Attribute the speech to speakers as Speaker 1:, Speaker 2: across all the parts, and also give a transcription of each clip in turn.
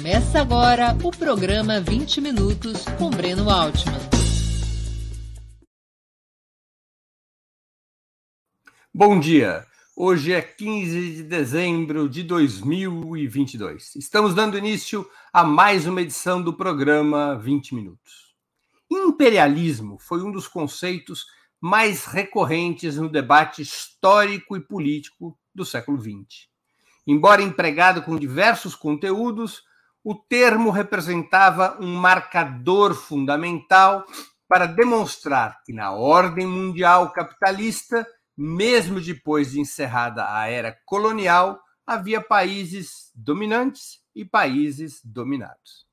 Speaker 1: Começa agora o programa 20 Minutos com Breno Altman.
Speaker 2: Bom dia! Hoje é 15 de dezembro de 2022. Estamos dando início a mais uma edição do programa 20 Minutos. Imperialismo foi um dos conceitos mais recorrentes no debate histórico e político do século XX. Embora empregado com diversos conteúdos, o termo representava um marcador fundamental para demonstrar que, na ordem mundial capitalista, mesmo depois de encerrada a era colonial, havia países dominantes e países dominados.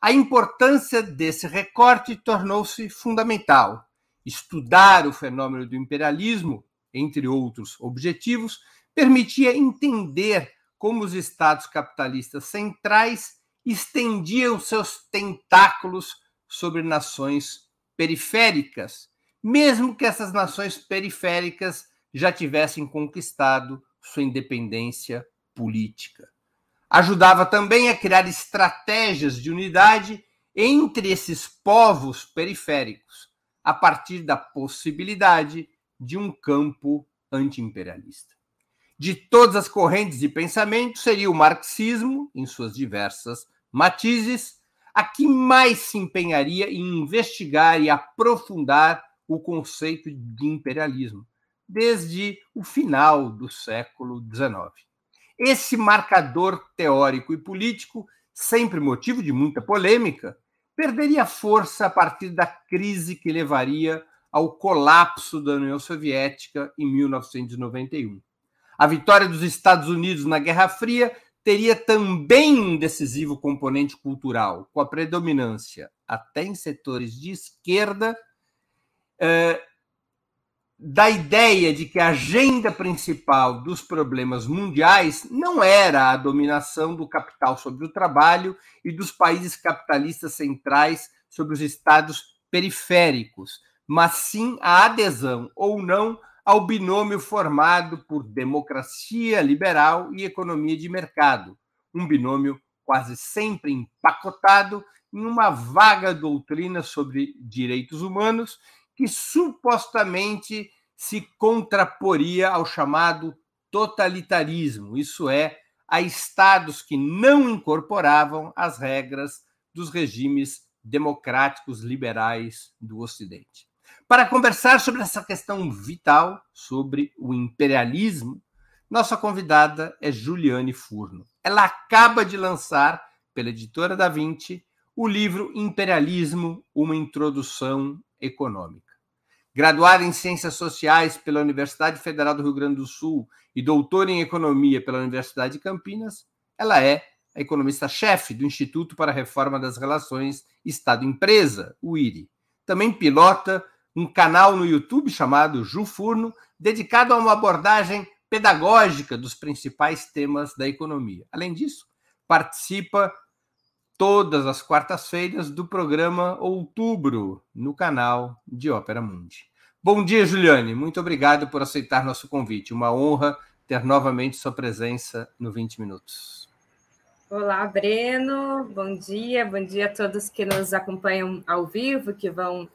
Speaker 2: A importância desse recorte tornou-se fundamental. Estudar o fenômeno do imperialismo, entre outros objetivos, permitia entender como os estados capitalistas centrais estendiam seus tentáculos sobre nações periféricas, mesmo que essas nações periféricas já tivessem conquistado sua independência política. Ajudava também a criar estratégias de unidade entre esses povos periféricos, a partir da possibilidade de um campo antiimperialista de todas as correntes de pensamento seria o marxismo, em suas diversas matizes, a que mais se empenharia em investigar e aprofundar o conceito de imperialismo, desde o final do século XIX. Esse marcador teórico e político, sempre motivo de muita polêmica, perderia força a partir da crise que levaria ao colapso da União Soviética em 1991 a vitória dos Estados Unidos na Guerra Fria teria também um decisivo componente cultural, com a predominância, até em setores de esquerda, eh, da ideia de que a agenda principal dos problemas mundiais não era a dominação do capital sobre o trabalho e dos países capitalistas centrais sobre os estados periféricos, mas sim a adesão ou não ao binômio formado por democracia liberal e economia de mercado, um binômio quase sempre empacotado em uma vaga doutrina sobre direitos humanos que supostamente se contraporia ao chamado totalitarismo, isso é, a estados que não incorporavam as regras dos regimes democráticos liberais do Ocidente. Para conversar sobre essa questão vital, sobre o imperialismo, nossa convidada é Juliane Furno. Ela acaba de lançar, pela editora da Vinci, o livro Imperialismo, uma introdução econômica. Graduada em Ciências Sociais pela Universidade Federal do Rio Grande do Sul e doutora em Economia pela Universidade de Campinas, ela é a economista-chefe do Instituto para a Reforma das Relações Estado-Empresa, o IRI. Também pilota um canal no YouTube chamado Ju Furno, dedicado a uma abordagem pedagógica dos principais temas da economia. Além disso, participa todas as quartas-feiras do programa Outubro no canal de Ópera Mundi. Bom dia, Juliane. Muito obrigado por aceitar nosso convite. Uma honra ter novamente sua presença no 20 Minutos.
Speaker 3: Olá, Breno. Bom dia. Bom dia a todos que nos acompanham ao vivo, que vão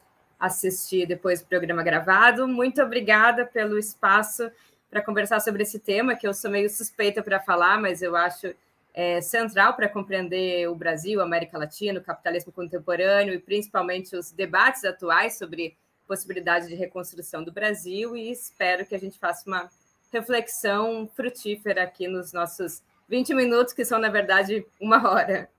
Speaker 3: assistir depois do programa gravado. Muito obrigada pelo espaço para conversar sobre esse tema, que eu sou meio suspeita para falar, mas eu acho é, central para compreender o Brasil, a América Latina, o capitalismo contemporâneo e principalmente os debates atuais sobre possibilidade de reconstrução do Brasil. E espero que a gente faça uma reflexão frutífera aqui nos nossos 20 minutos, que são, na verdade, uma hora.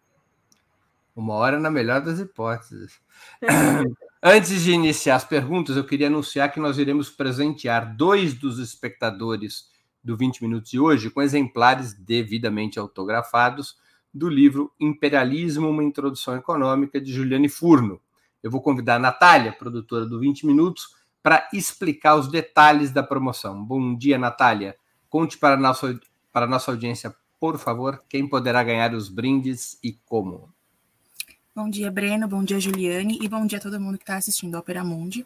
Speaker 2: Uma hora na melhor das hipóteses. Antes de iniciar as perguntas, eu queria anunciar que nós iremos presentear dois dos espectadores do 20 Minutos de hoje com exemplares devidamente autografados do livro Imperialismo, uma introdução econômica, de Juliane Furno. Eu vou convidar a Natália, produtora do 20 Minutos, para explicar os detalhes da promoção. Bom dia, Natália. Conte para a nossa, para a nossa audiência, por favor, quem poderá ganhar os brindes e como.
Speaker 4: Bom dia, Breno. Bom dia, Juliane. E bom dia a todo mundo que está assistindo a Opera Mundi.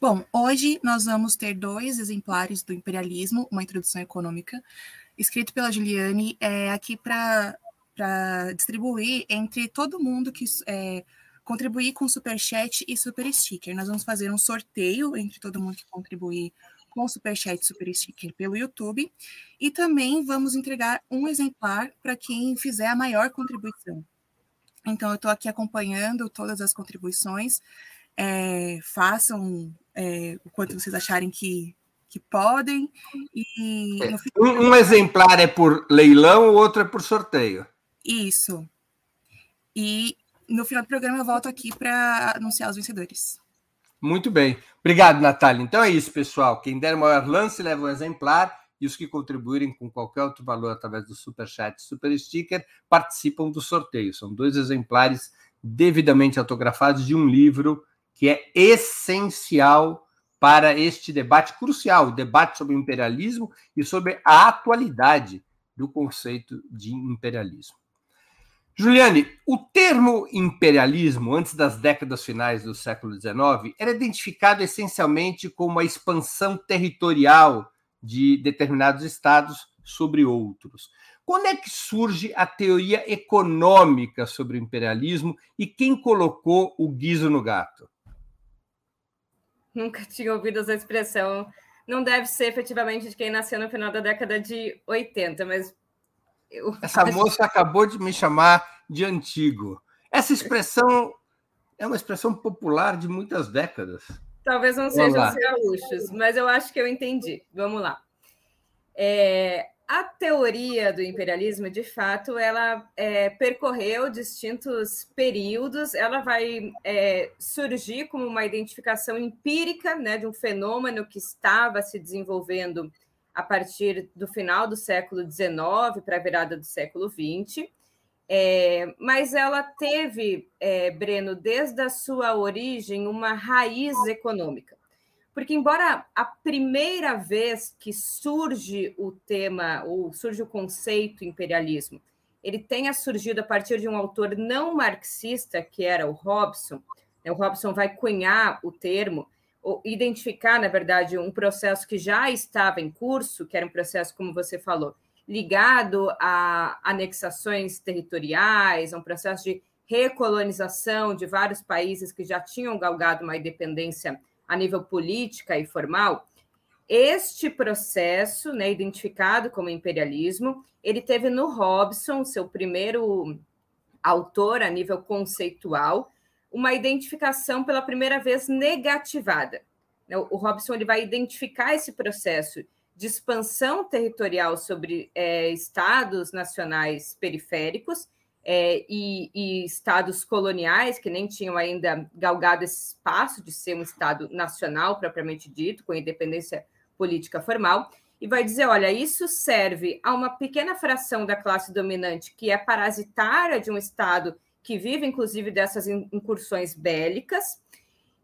Speaker 4: Bom, hoje nós vamos ter dois exemplares do Imperialismo, uma introdução econômica, escrito pela Juliane, é, aqui para distribuir entre todo mundo que é, contribuir com super chat e super sticker. Nós vamos fazer um sorteio entre todo mundo que contribuir com super chat e super sticker pelo YouTube e também vamos entregar um exemplar para quem fizer a maior contribuição. Então, eu estou aqui acompanhando todas as contribuições. É, façam é, o quanto vocês acharem que, que podem. E
Speaker 2: é, um, um, exemplar é por leilão, o outro é por sorteio.
Speaker 4: Isso. E no final do programa eu volto aqui para anunciar os vencedores.
Speaker 2: Muito bem. Obrigado, Natália. Então é isso, pessoal. Quem der o maior lance leva um exemplar e os que contribuírem com qualquer outro valor através do Super Chat Super Sticker participam do sorteio. São dois exemplares devidamente autografados de um livro que é essencial para este debate crucial, o debate sobre o imperialismo e sobre a atualidade do conceito de imperialismo. Juliane, o termo imperialismo, antes das décadas finais do século XIX, era identificado essencialmente como a expansão territorial de determinados estados sobre outros. Quando é que surge a teoria econômica sobre o imperialismo e quem colocou o guiso no gato?
Speaker 3: Nunca tinha ouvido essa expressão. Não deve ser efetivamente de quem nasceu no final da década de 80, mas.
Speaker 2: Eu... Essa moça acabou de me chamar de antigo. Essa expressão é uma expressão popular de muitas décadas.
Speaker 3: Talvez não sejam os gaúchos, mas eu acho que eu entendi. Vamos lá. É, a teoria do imperialismo, de fato, ela é, percorreu distintos períodos. Ela vai é, surgir como uma identificação empírica né, de um fenômeno que estava se desenvolvendo a partir do final do século XIX para a virada do século XX. É, mas ela teve, é, Breno, desde a sua origem, uma raiz econômica. Porque, embora a primeira vez que surge o tema, ou surge o conceito imperialismo, ele tenha surgido a partir de um autor não marxista, que era o Robson, né? o Robson vai cunhar o termo, ou identificar, na verdade, um processo que já estava em curso, que era um processo, como você falou, ligado a anexações territoriais, a um processo de recolonização de vários países que já tinham galgado uma independência a nível política e formal, este processo, né, identificado como imperialismo, ele teve no Robson, seu primeiro autor a nível conceitual, uma identificação pela primeira vez negativada. Né, o Robson ele vai identificar esse processo de expansão territorial sobre é, estados nacionais periféricos é, e, e, estados coloniais que nem tinham ainda galgado esse espaço de ser um estado nacional propriamente dito, com independência política formal, e vai dizer: olha, isso serve a uma pequena fração da classe dominante que é parasitária de um estado que vive, inclusive, dessas incursões bélicas.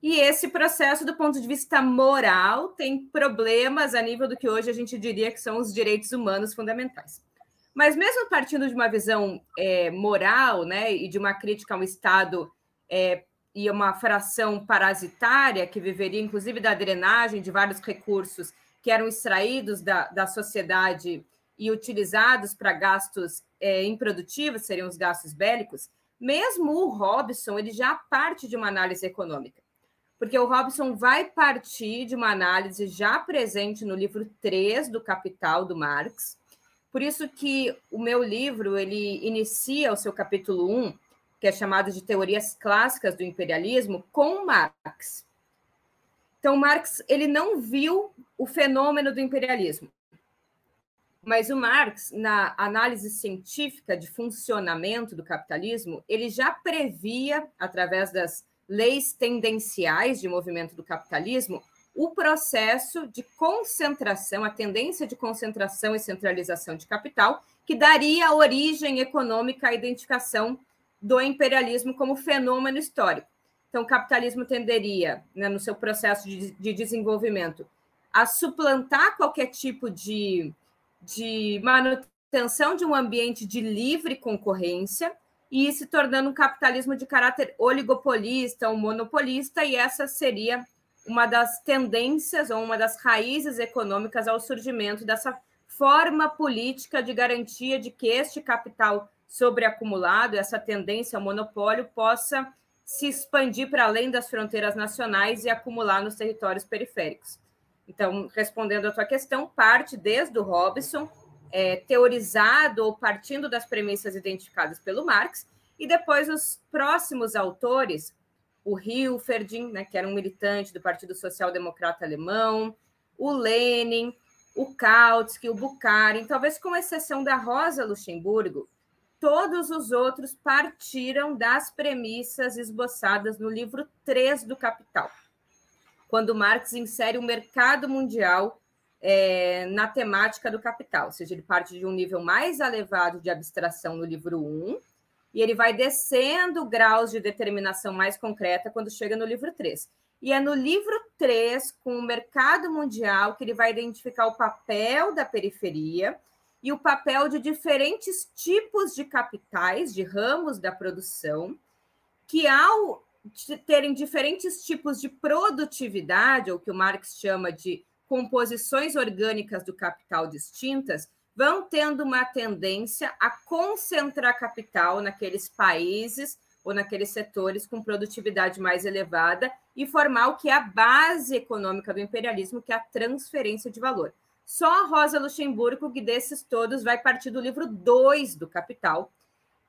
Speaker 3: E esse processo, do ponto de vista moral, tem problemas a nível do que hoje a gente diria que são os direitos humanos fundamentais. Mas mesmo partindo de uma visão é, moral, né, e de uma crítica ao Estado é, e uma fração parasitária que viveria, inclusive, da drenagem de vários recursos que eram extraídos da, da sociedade e utilizados para gastos é, improdutivos, seriam os gastos bélicos, mesmo o Robson ele já parte de uma análise econômica, porque o Robson vai partir de uma análise já presente no livro 3 do Capital do Marx, por isso que o meu livro ele inicia o seu capítulo 1, que é chamado de Teorias Clássicas do Imperialismo, com Marx. Então, Marx ele não viu o fenômeno do imperialismo. Mas o Marx, na análise científica de funcionamento do capitalismo, ele já previa, através das leis tendenciais de movimento do capitalismo, o processo de concentração, a tendência de concentração e centralização de capital, que daria origem econômica à identificação do imperialismo como fenômeno histórico. Então, o capitalismo tenderia, né, no seu processo de, de, desenvolvimento, a suplantar qualquer tipo de, de manutenção de um ambiente de livre concorrência e se tornando um capitalismo de caráter oligopolista ou monopolista, e essa seria uma das tendências ou uma das raízes econômicas ao surgimento dessa forma política de garantia de que este capital sobreacumulado, essa tendência ao monopólio possa se expandir para além das fronteiras nacionais e acumular nos territórios periféricos. Então, respondendo à tua questão, parte desde o Robson, é, teorizado ou partindo das premissas identificadas pelo Marx, e depois os próximos autores, o Hilferding, né, que era um militante do Partido Social Democrata Alemão, o Lenin, o Kautsky, o Bukharin, talvez com exceção da Rosa Luxemburgo, todos os outros partiram das premissas esboçadas no livro 3 do Capital, quando Marx insere o mercado mundial é, na temática do capital, ou seja, ele parte de um nível mais elevado de abstração no livro 1, e ele vai descendo graus de determinação mais concreta quando chega no livro 3. E é no livro 3, com o mercado mundial, que ele vai identificar o papel da periferia e o papel de diferentes tipos de capitais, de ramos da produção, que ao terem diferentes tipos de produtividade, ou que o Marx chama de composições orgânicas do capital distintas, vão tendo uma tendência a concentrar capital naqueles países ou naqueles setores com produtividade mais elevada e formar o que é a base econômica do imperialismo, que é a transferência de valor. Só a Rosa Luxemburgo, que desses todos vai partir do livro 2 do Capital,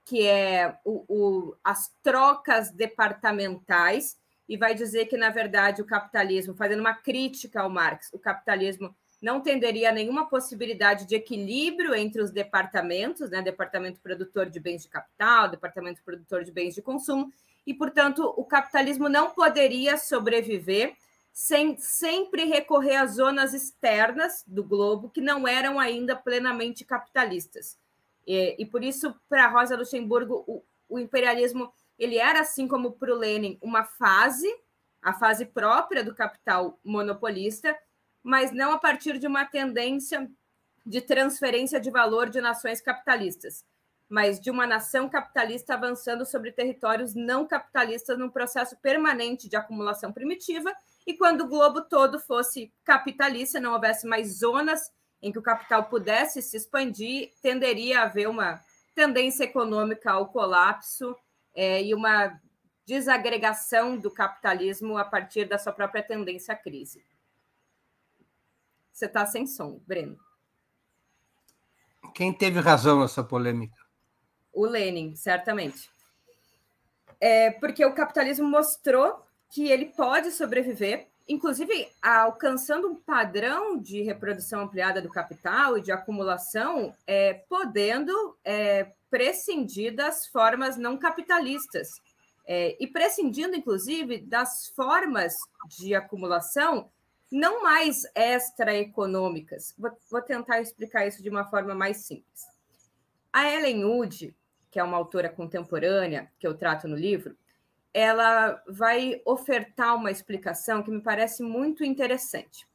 Speaker 3: que é o, o, as trocas departamentais, e vai dizer que, na verdade, o capitalismo, fazendo uma crítica ao Marx, o capitalismo não tenderia nenhuma possibilidade de equilíbrio entre os departamentos, né? Departamento produtor de bens de capital, departamento produtor de bens de consumo, e, portanto, o capitalismo não poderia sobreviver sem sempre recorrer às zonas externas do globo que não eram ainda plenamente capitalistas. E, e por isso, para Rosa Luxemburgo, o, o imperialismo ele era, assim como para o Lenin, uma fase, a fase própria do capital monopolista, mas não a partir de uma tendência de transferência de valor de nações capitalistas, mas de uma nação capitalista avançando sobre territórios não capitalistas num processo permanente de acumulação primitiva, e quando o globo todo fosse capitalista, não houvesse mais zonas em que o capital pudesse se expandir, tenderia a haver uma tendência econômica ao colapso é, e uma desagregação do capitalismo a partir da sua própria tendência à crise. Você está sem som, Breno.
Speaker 2: Quem teve razão nessa polêmica?
Speaker 3: O Lenin, certamente. É porque o capitalismo mostrou que ele pode sobreviver, inclusive alcançando um padrão de reprodução ampliada do capital e de acumulação, é, podendo é, prescindir das formas não capitalistas. É, e prescindindo, inclusive, das formas de acumulação não mais extraeconômicas. Vou, vou tentar explicar isso de uma forma mais simples. A Ellen Wood, que é uma autora contemporânea que eu trato no livro, ela vai ofertar uma explicação que me parece muito interessante.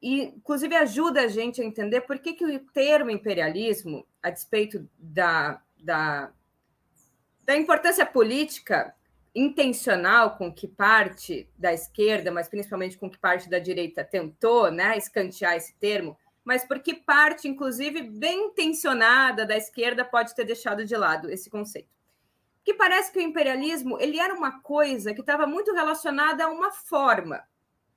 Speaker 3: E, inclusive, ajuda a gente a entender por que, que o termo imperialismo, a despeito da, da, da importância política intencional com que parte da esquerda, mas principalmente com que parte da direita tentou né, escantear esse termo, mas porque parte, inclusive, bem intencionada da esquerda pode ter deixado de lado esse conceito. Que parece que o imperialismo ele era uma coisa que estava muito relacionada a uma forma.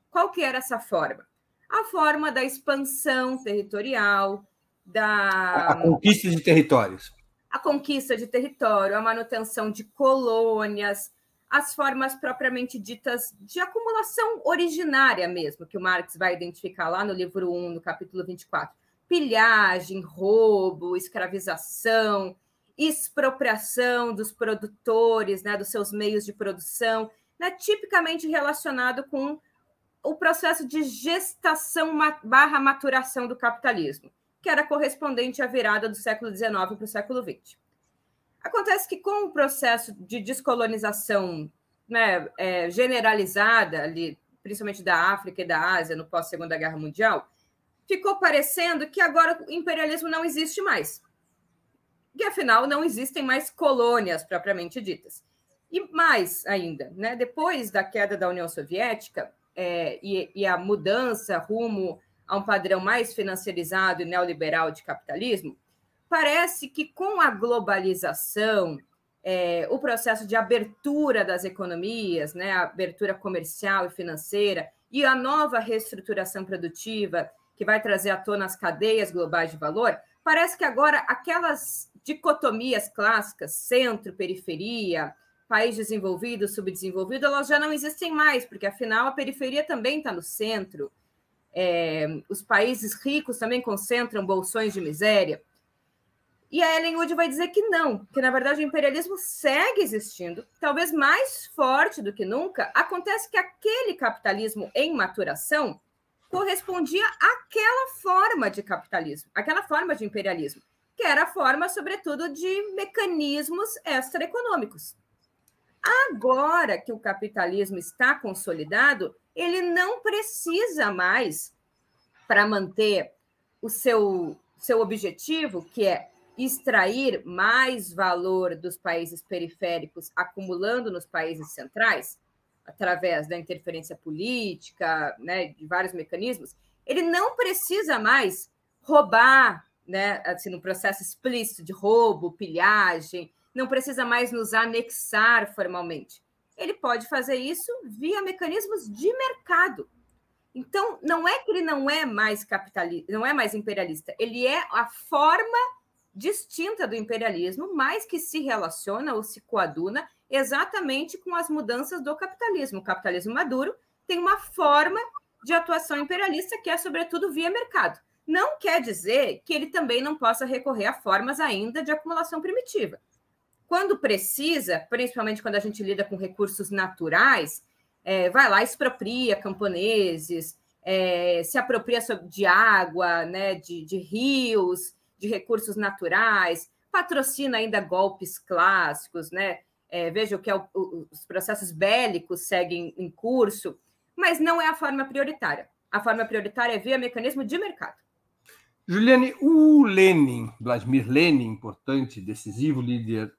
Speaker 3: Qual que era essa forma? A forma da expansão territorial, da
Speaker 2: a conquista de territórios.
Speaker 3: A conquista de território, a manutenção de colônias, as formas propriamente ditas de acumulação originária mesmo, que o Marx vai identificar lá no livro 1, no capítulo 24. Pilhagem, roubo, escravização, expropriação dos produtores, né, dos seus meios de produção, né, tipicamente relacionado com o processo de gestação barra maturação do capitalismo, que era correspondente à virada do século XIX para o século XX. Acontece que com o processo de descolonização né, é, generalizada, ali, principalmente da África e da Ásia no pós-Segunda Guerra Mundial, ficou parecendo que agora o imperialismo não existe mais. E afinal não existem mais colônias propriamente ditas. E mais ainda, né, depois da queda da União Soviética é, e, e a mudança rumo a um padrão mais financiarizado e neoliberal de capitalismo, parece que com a globalização, é, o processo de abertura das economias, né, a abertura comercial e financeira, e a nova reestruturação produtiva, que vai trazer à tona as cadeias globais de valor, parece que agora aquelas dicotomias clássicas, centro, periferia, país desenvolvido, subdesenvolvido, elas já não existem mais, porque afinal a periferia também está no centro. É, os países ricos também concentram bolsões de miséria. E a Ellen Wood vai dizer que não, que na verdade o imperialismo segue existindo, talvez mais forte do que nunca. Acontece que aquele capitalismo em maturação correspondia àquela forma de capitalismo, aquela forma de imperialismo, que era a forma, sobretudo, de mecanismos extraeconômicos. Agora que o capitalismo está consolidado, ele não precisa mais, para manter o seu, seu objetivo, que é extrair mais valor dos países periféricos, acumulando nos países centrais, através da interferência política, né, de vários mecanismos, ele não precisa mais roubar, né, assim, no processo explícito de roubo, pilhagem, não precisa mais nos anexar formalmente. Ele pode fazer isso via mecanismos de mercado. Então, não é que ele não é mais capitalista, não é mais imperialista, ele é a forma distinta do imperialismo, mas que se relaciona ou se coaduna exatamente com as mudanças do capitalismo. O capitalismo maduro tem uma forma de atuação imperialista que é, sobretudo, via mercado. Não quer dizer que ele também não possa recorrer a formas ainda de acumulação primitiva. Quando precisa, principalmente quando a gente lida com recursos naturais, é, vai lá, expropria camponeses, é, se apropria de água, né, de, de rios, de recursos naturais, patrocina ainda golpes clássicos, né? É, veja que é o, o, os processos bélicos seguem em curso, mas não é a forma prioritária. A forma prioritária é via mecanismo de mercado.
Speaker 2: Juliane, o Lenin, Vladimir Lenin, importante, decisivo líder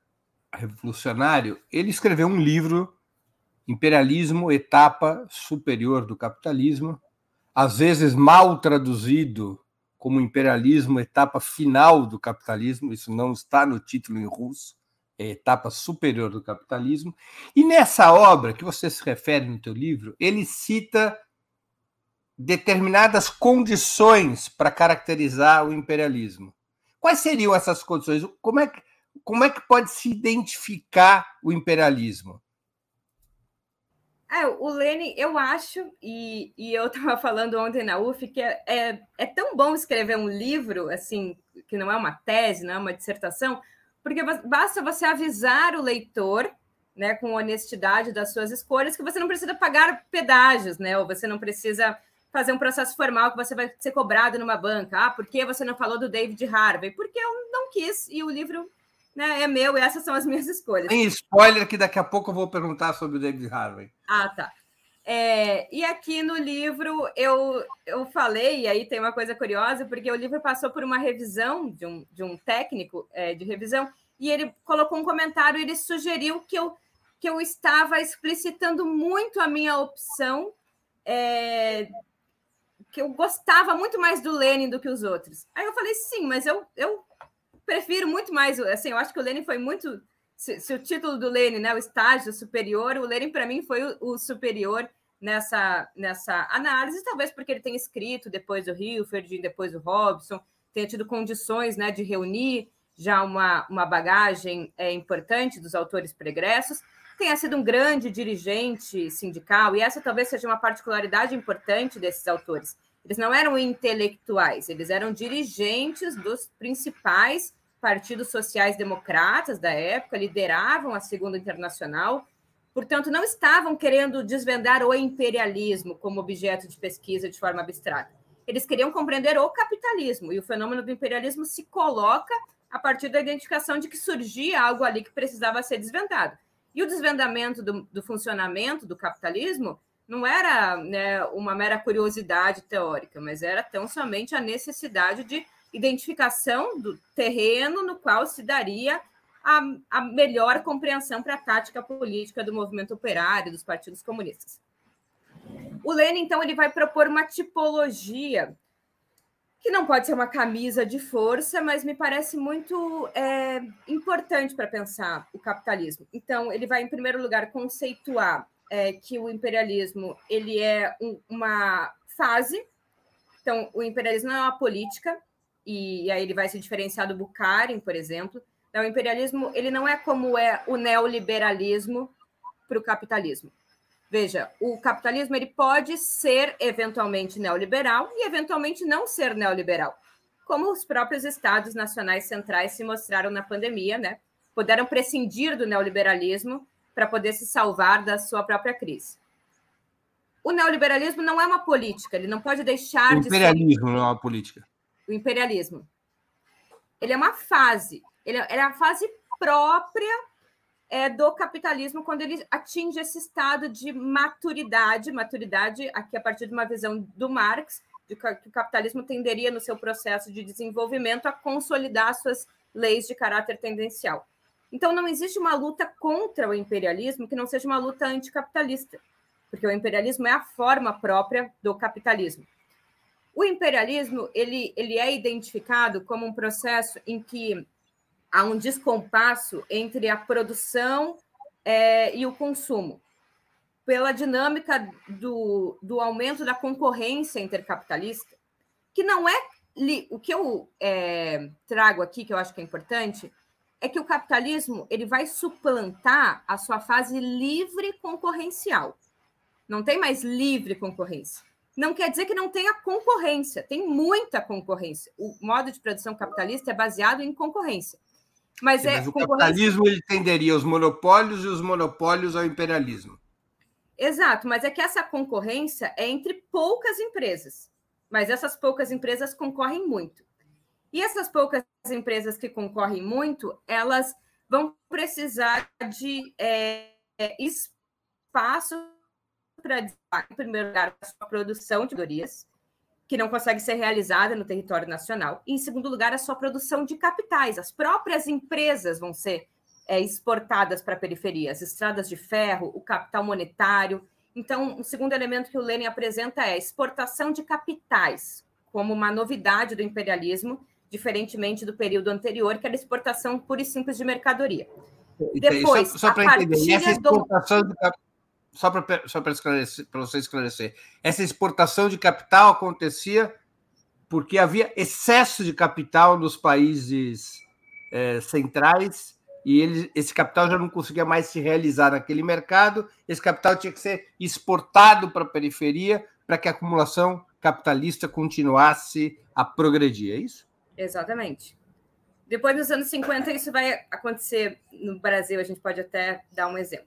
Speaker 2: revolucionário, ele escreveu um livro, Imperialismo, Etapa Superior do Capitalismo, às vezes mal traduzido como imperialismo, etapa final do capitalismo, isso não está no título em russo, é etapa superior do capitalismo. E nessa obra que você se refere no teu livro, ele cita determinadas condições para caracterizar o imperialismo. Quais seriam essas condições? Como é que, como é que pode se identificar o imperialismo?
Speaker 3: É, o Lênin, eu acho, e, e eu estava falando ontem na UF, que é, é, é, tão bom escrever um livro, assim, que não é uma tese, não é uma dissertação, porque basta você avisar o leitor, né, com honestidade das suas escolhas, que você não precisa pagar pedágios, né, ou você não precisa fazer um processo formal que você vai ser cobrado numa banca. Ah, por que você não falou do David Harvey? Porque eu não quis, e o livro né, é meu, e essas são as minhas escolhas.
Speaker 2: Tem spoiler que daqui a pouco eu vou perguntar sobre o David Harvey.
Speaker 3: Ah, tá. É, e aqui no livro eu, eu falei, e aí tem uma coisa curiosa, porque o livro passou por uma revisão de um, de um técnico é, de revisão, e ele colocou um comentário, ele sugeriu que eu, que eu estava explicitando muito a minha opção, é, que eu gostava muito mais do Lenin do que os outros. Aí eu falei, sim, mas eu, eu prefiro muito mais, assim, eu acho que o Lenin foi muito. Se, se o título do Lenin, né, o estágio superior, o Lenin para mim foi o, o, superior nessa, nessa análise, talvez porque ele tenha escrito depois do Hilferd, depois do Robson, tenha tido condições né, de reunir já uma, uma bagagem é, importante dos autores pregressos, tenha sido um grande dirigente sindical, e essa talvez seja uma particularidade importante desses autores. Eles não eram intelectuais, eles eram dirigentes dos principais partidos sociais-democratas da época, lideravam a Segunda Internacional, portanto, não estavam querendo desvendar o imperialismo como objeto de pesquisa de forma abstrata. Eles queriam compreender o capitalismo, e o fenômeno do imperialismo se coloca a partir da identificação de que surgia algo ali que precisava ser desvendado. E o desvendamento do, do funcionamento do capitalismo não era né, uma mera curiosidade teórica, mas era tão somente a necessidade de identificação do terreno no qual se daria a, a melhor compreensão para a tática política do movimento operário, dos partidos comunistas. O Lenin, então, ele vai propor uma tipologia que não pode ser uma camisa de força, mas me parece muito é, importante para pensar o capitalismo. Então, ele vai, em primeiro lugar, conceituar é, que o imperialismo ele é um, uma fase. Então, o imperialismo não é uma política, e, e aí ele vai se diferenciar do Bukharin, por exemplo. Então, o imperialismo ele não é como é o neoliberalismo para o capitalismo. Veja, o capitalismo ele pode ser eventualmente neoliberal e eventualmente não ser neoliberal, como os próprios estados nacionais centrais se mostraram na pandemia, né? Puderam prescindir do neoliberalismo para poder se salvar da sua própria crise. O neoliberalismo não é uma política, ele não pode deixar
Speaker 2: de ser. O imperialismo não é uma política.
Speaker 3: O imperialismo. Ele é uma fase, ele é, é a fase própria é, do capitalismo quando ele atinge esse estado de maturidade, maturidade aqui a partir de uma visão do Marx, de que o capitalismo tenderia no seu processo de desenvolvimento a consolidar suas leis de caráter tendencial. Então não existe uma luta contra o imperialismo que não seja uma luta anticapitalista, porque o imperialismo é a forma própria do capitalismo. O imperialismo ele, ele é identificado como um processo em que há um descompasso entre a produção é, e o consumo, pela dinâmica do, do aumento da concorrência intercapitalista, que não é. O que eu é, trago aqui, que eu acho que é importante, é que o capitalismo ele vai suplantar a sua fase livre concorrencial. Não tem mais livre concorrência. Não quer dizer que não tenha concorrência, tem muita concorrência. O modo de produção capitalista é baseado em concorrência. Mas, Sim, é,
Speaker 2: mas o capitalismo ele tenderia aos monopólios e os monopólios ao imperialismo.
Speaker 3: Exato, mas é que essa concorrência é entre poucas empresas, mas essas poucas empresas concorrem muito. E essas poucas empresas que concorrem muito, elas vão precisar de é, espaço para, em primeiro lugar, a sua produção de melhorias, que não consegue ser realizada no território nacional. E, em segundo lugar, a sua produção de capitais. As próprias empresas vão ser é, exportadas para a periferia, as estradas de ferro, o capital monetário. Então, o segundo elemento que o Lenin apresenta é exportação de capitais, como uma novidade do imperialismo, diferentemente do período anterior, que era exportação pura e simples de mercadoria.
Speaker 2: Depois, só, só para entender, essa exportação do... de só para só esclarecer, para você esclarecer, essa exportação de capital acontecia porque havia excesso de capital nos países é, centrais e ele, esse capital já não conseguia mais se realizar naquele mercado, esse capital tinha que ser exportado para a periferia para que a acumulação capitalista continuasse a progredir, é isso?
Speaker 3: Exatamente. Depois, nos anos 50, isso vai acontecer no Brasil, a gente pode até dar um exemplo.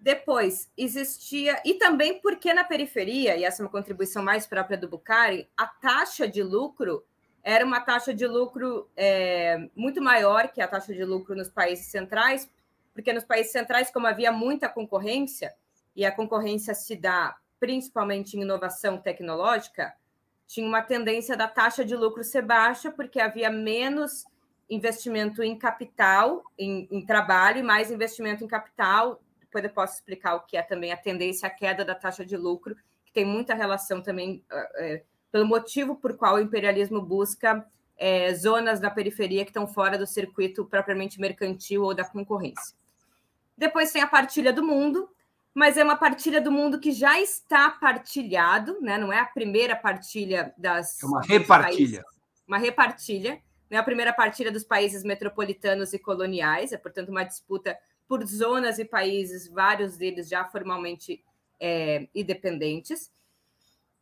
Speaker 3: Depois, existia, e também porque na periferia, e essa é uma contribuição mais própria do Bucari, a taxa de lucro era uma taxa de lucro é, muito maior que a taxa de lucro nos países centrais, porque nos países centrais, como havia muita concorrência, e a concorrência se dá principalmente em inovação tecnológica, tinha uma tendência da taxa de lucro ser baixa, porque havia menos investimento em capital, em, em trabalho, e mais investimento em capital depois eu posso explicar o que é também a tendência à queda da taxa de lucro, que tem muita relação também é, pelo motivo por qual o imperialismo busca é, zonas da periferia que estão fora do circuito propriamente mercantil ou da concorrência. Depois tem a partilha do mundo, mas é uma partilha do mundo que já está partilhado, né? não é a primeira partilha das.
Speaker 2: É uma repartilha.
Speaker 3: uma repartilha. Não é a primeira partilha dos países metropolitanos e coloniais, é, portanto, uma disputa por zonas e países, vários deles já formalmente é, independentes.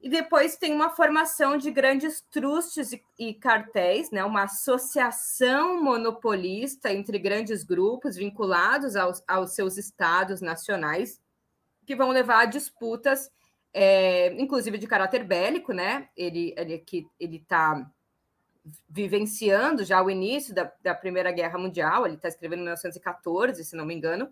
Speaker 3: E depois tem uma formação de grandes trustes e, e cartéis, né? uma associação monopolista entre grandes grupos vinculados aos, aos seus estados nacionais, que vão levar a disputas, é, inclusive de caráter bélico, né? Ele, ele que ele está vivenciando já o início da, da Primeira Guerra Mundial, ele está escrevendo em 1914, se não me engano,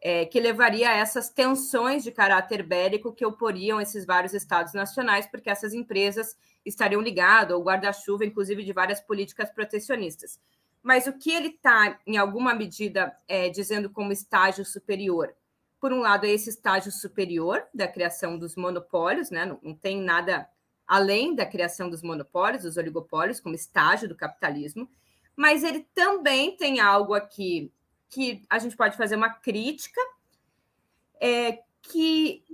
Speaker 3: é, que levaria a essas tensões de caráter bélico que oporiam esses vários estados nacionais, porque essas empresas estariam ligadas ao guarda-chuva, inclusive de várias políticas protecionistas. Mas o que ele está, em alguma medida, é, dizendo como estágio superior? Por um lado, é esse estágio superior da criação dos monopólios, né? não, não tem nada além da criação dos monopólios, dos oligopólios, como estágio do capitalismo, mas ele também tem algo aqui que a gente pode fazer uma crítica, é, que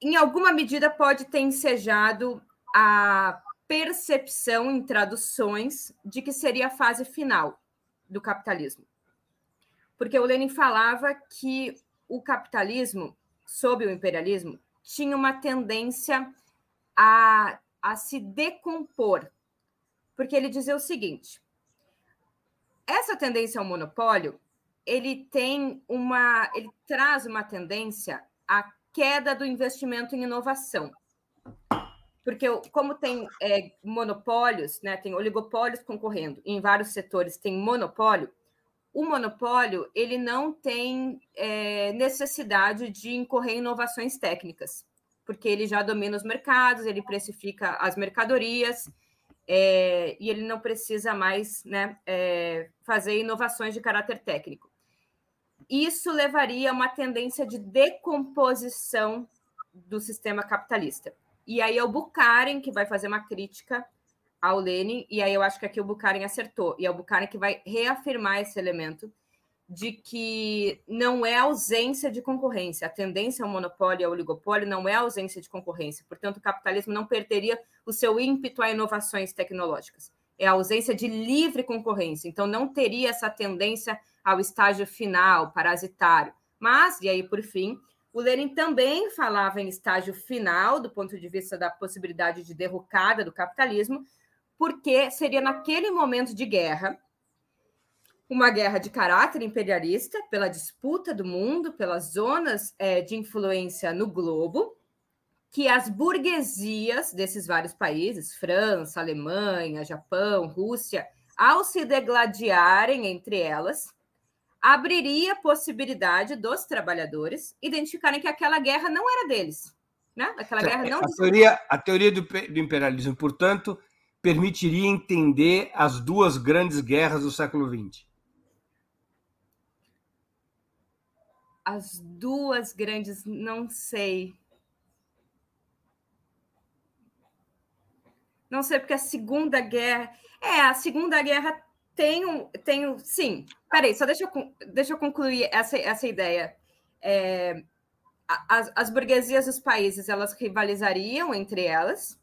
Speaker 3: em alguma medida pode ter ensejado a percepção em traduções de que seria a fase final do capitalismo. Porque o Lenin falava que o capitalismo, sob o imperialismo, tinha uma tendência a, a se decompor. Porque ele dizia o seguinte: essa tendência ao monopólio, ele tem uma, ele traz uma tendência à queda do investimento em inovação. Porque como tem é, monopólios, né, tem oligopólios concorrendo, em vários setores tem monopólio, o monopólio ele não tem é, necessidade de incorrer em inovações técnicas, porque ele já domina os mercados, ele precifica as mercadorias, é, e ele não precisa mais né, é, fazer inovações de caráter técnico. Isso levaria a uma tendência de decomposição do sistema capitalista. E aí é o Bukharin que vai fazer uma crítica ao Lenin, e aí eu acho que aqui o Bukharin acertou, e é o Bukharin que vai reafirmar esse elemento de que não é ausência de concorrência. A tendência ao monopólio e ao oligopólio não é ausência de concorrência. Portanto, o capitalismo não perderia o seu ímpeto a inovações tecnológicas. É a ausência de livre concorrência. Então, não teria essa tendência ao estágio final, parasitário. Mas, e aí, por fim, o Lenin também falava em estágio final, do ponto de vista da possibilidade de derrocada do capitalismo, porque seria naquele momento de guerra uma guerra de caráter imperialista pela disputa do mundo, pelas zonas é, de influência no globo, que as burguesias desses vários países, França, Alemanha, Japão, Rússia, ao se degladiarem entre elas, abriria a possibilidade dos trabalhadores identificarem que aquela guerra não era deles. Né? Aquela guerra não.
Speaker 2: A teoria, a teoria do, do imperialismo, portanto, permitiria entender as duas grandes guerras do século XX.
Speaker 3: as duas grandes, não sei. Não sei, porque a Segunda Guerra. É, a Segunda Guerra tem um. Tem um sim, peraí, só deixa eu, deixa eu concluir essa, essa ideia. É, as, as burguesias dos países elas rivalizariam entre elas,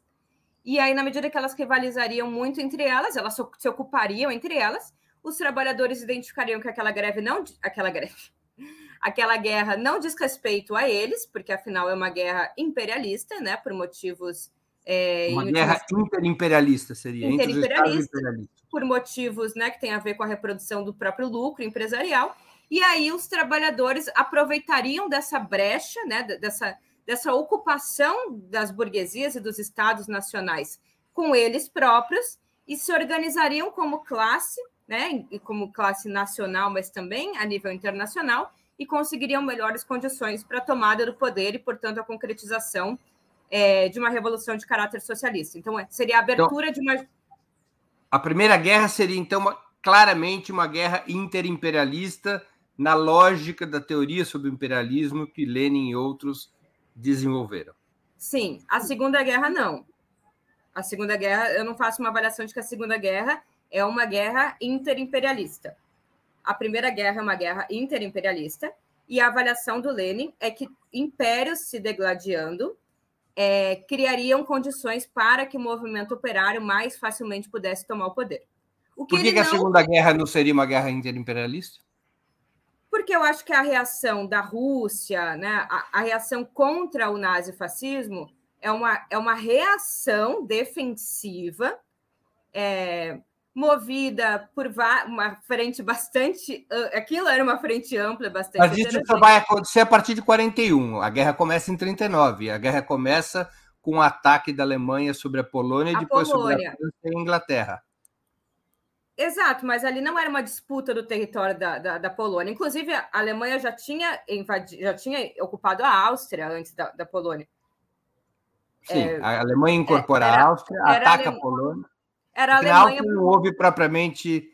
Speaker 3: e aí, na medida que elas rivalizariam muito entre elas, elas se ocupariam entre elas, os trabalhadores identificariam que aquela greve não. Aquela greve Aquela guerra não diz respeito a eles, porque afinal é uma guerra imperialista, né? Por motivos.
Speaker 2: É, uma guerra interimperialista seria.
Speaker 3: Interimperialista, por motivos né, que tem a ver com a reprodução do próprio lucro empresarial. E aí os trabalhadores aproveitariam dessa brecha, né, dessa, dessa ocupação das burguesias e dos estados nacionais com eles próprios e se organizariam como classe, né, e como classe nacional, mas também a nível internacional, e conseguiriam melhores condições para a tomada do poder e, portanto, a concretização é, de uma revolução de caráter socialista. Então, é, seria a então, abertura então, de uma.
Speaker 2: A Primeira Guerra seria, então, uma, claramente uma guerra interimperialista, na lógica da teoria sobre o imperialismo que Lenin e outros desenvolveram.
Speaker 3: Sim, a Segunda Guerra não. A Segunda Guerra, eu não faço uma avaliação de que a Segunda Guerra é uma guerra interimperialista a Primeira Guerra é uma guerra interimperialista, e a avaliação do Lenin é que impérios se degladiando é, criariam condições para que o movimento operário mais facilmente pudesse tomar o poder.
Speaker 2: O que Por que, que a Segunda Guerra não seria uma guerra interimperialista?
Speaker 3: Porque eu acho que a reação da Rússia, né, a, a reação contra o nazifascismo é uma, é uma reação defensiva é, movida por uma frente bastante. Aquilo era uma frente ampla, bastante.
Speaker 2: Mas isso só vai acontecer a partir de 41. A guerra começa em 39. A guerra começa com o ataque da Alemanha sobre a Polônia e depois Polônia. sobre a França e a Inglaterra.
Speaker 3: Exato, mas ali não era uma disputa do território da, da, da Polônia. Inclusive, a Alemanha já tinha, invadido, já tinha ocupado a Áustria antes da, da Polônia.
Speaker 2: Sim, é, a Alemanha incorpora era, a Áustria, ataca a Polônia. Era a Alemanha. Não houve propriamente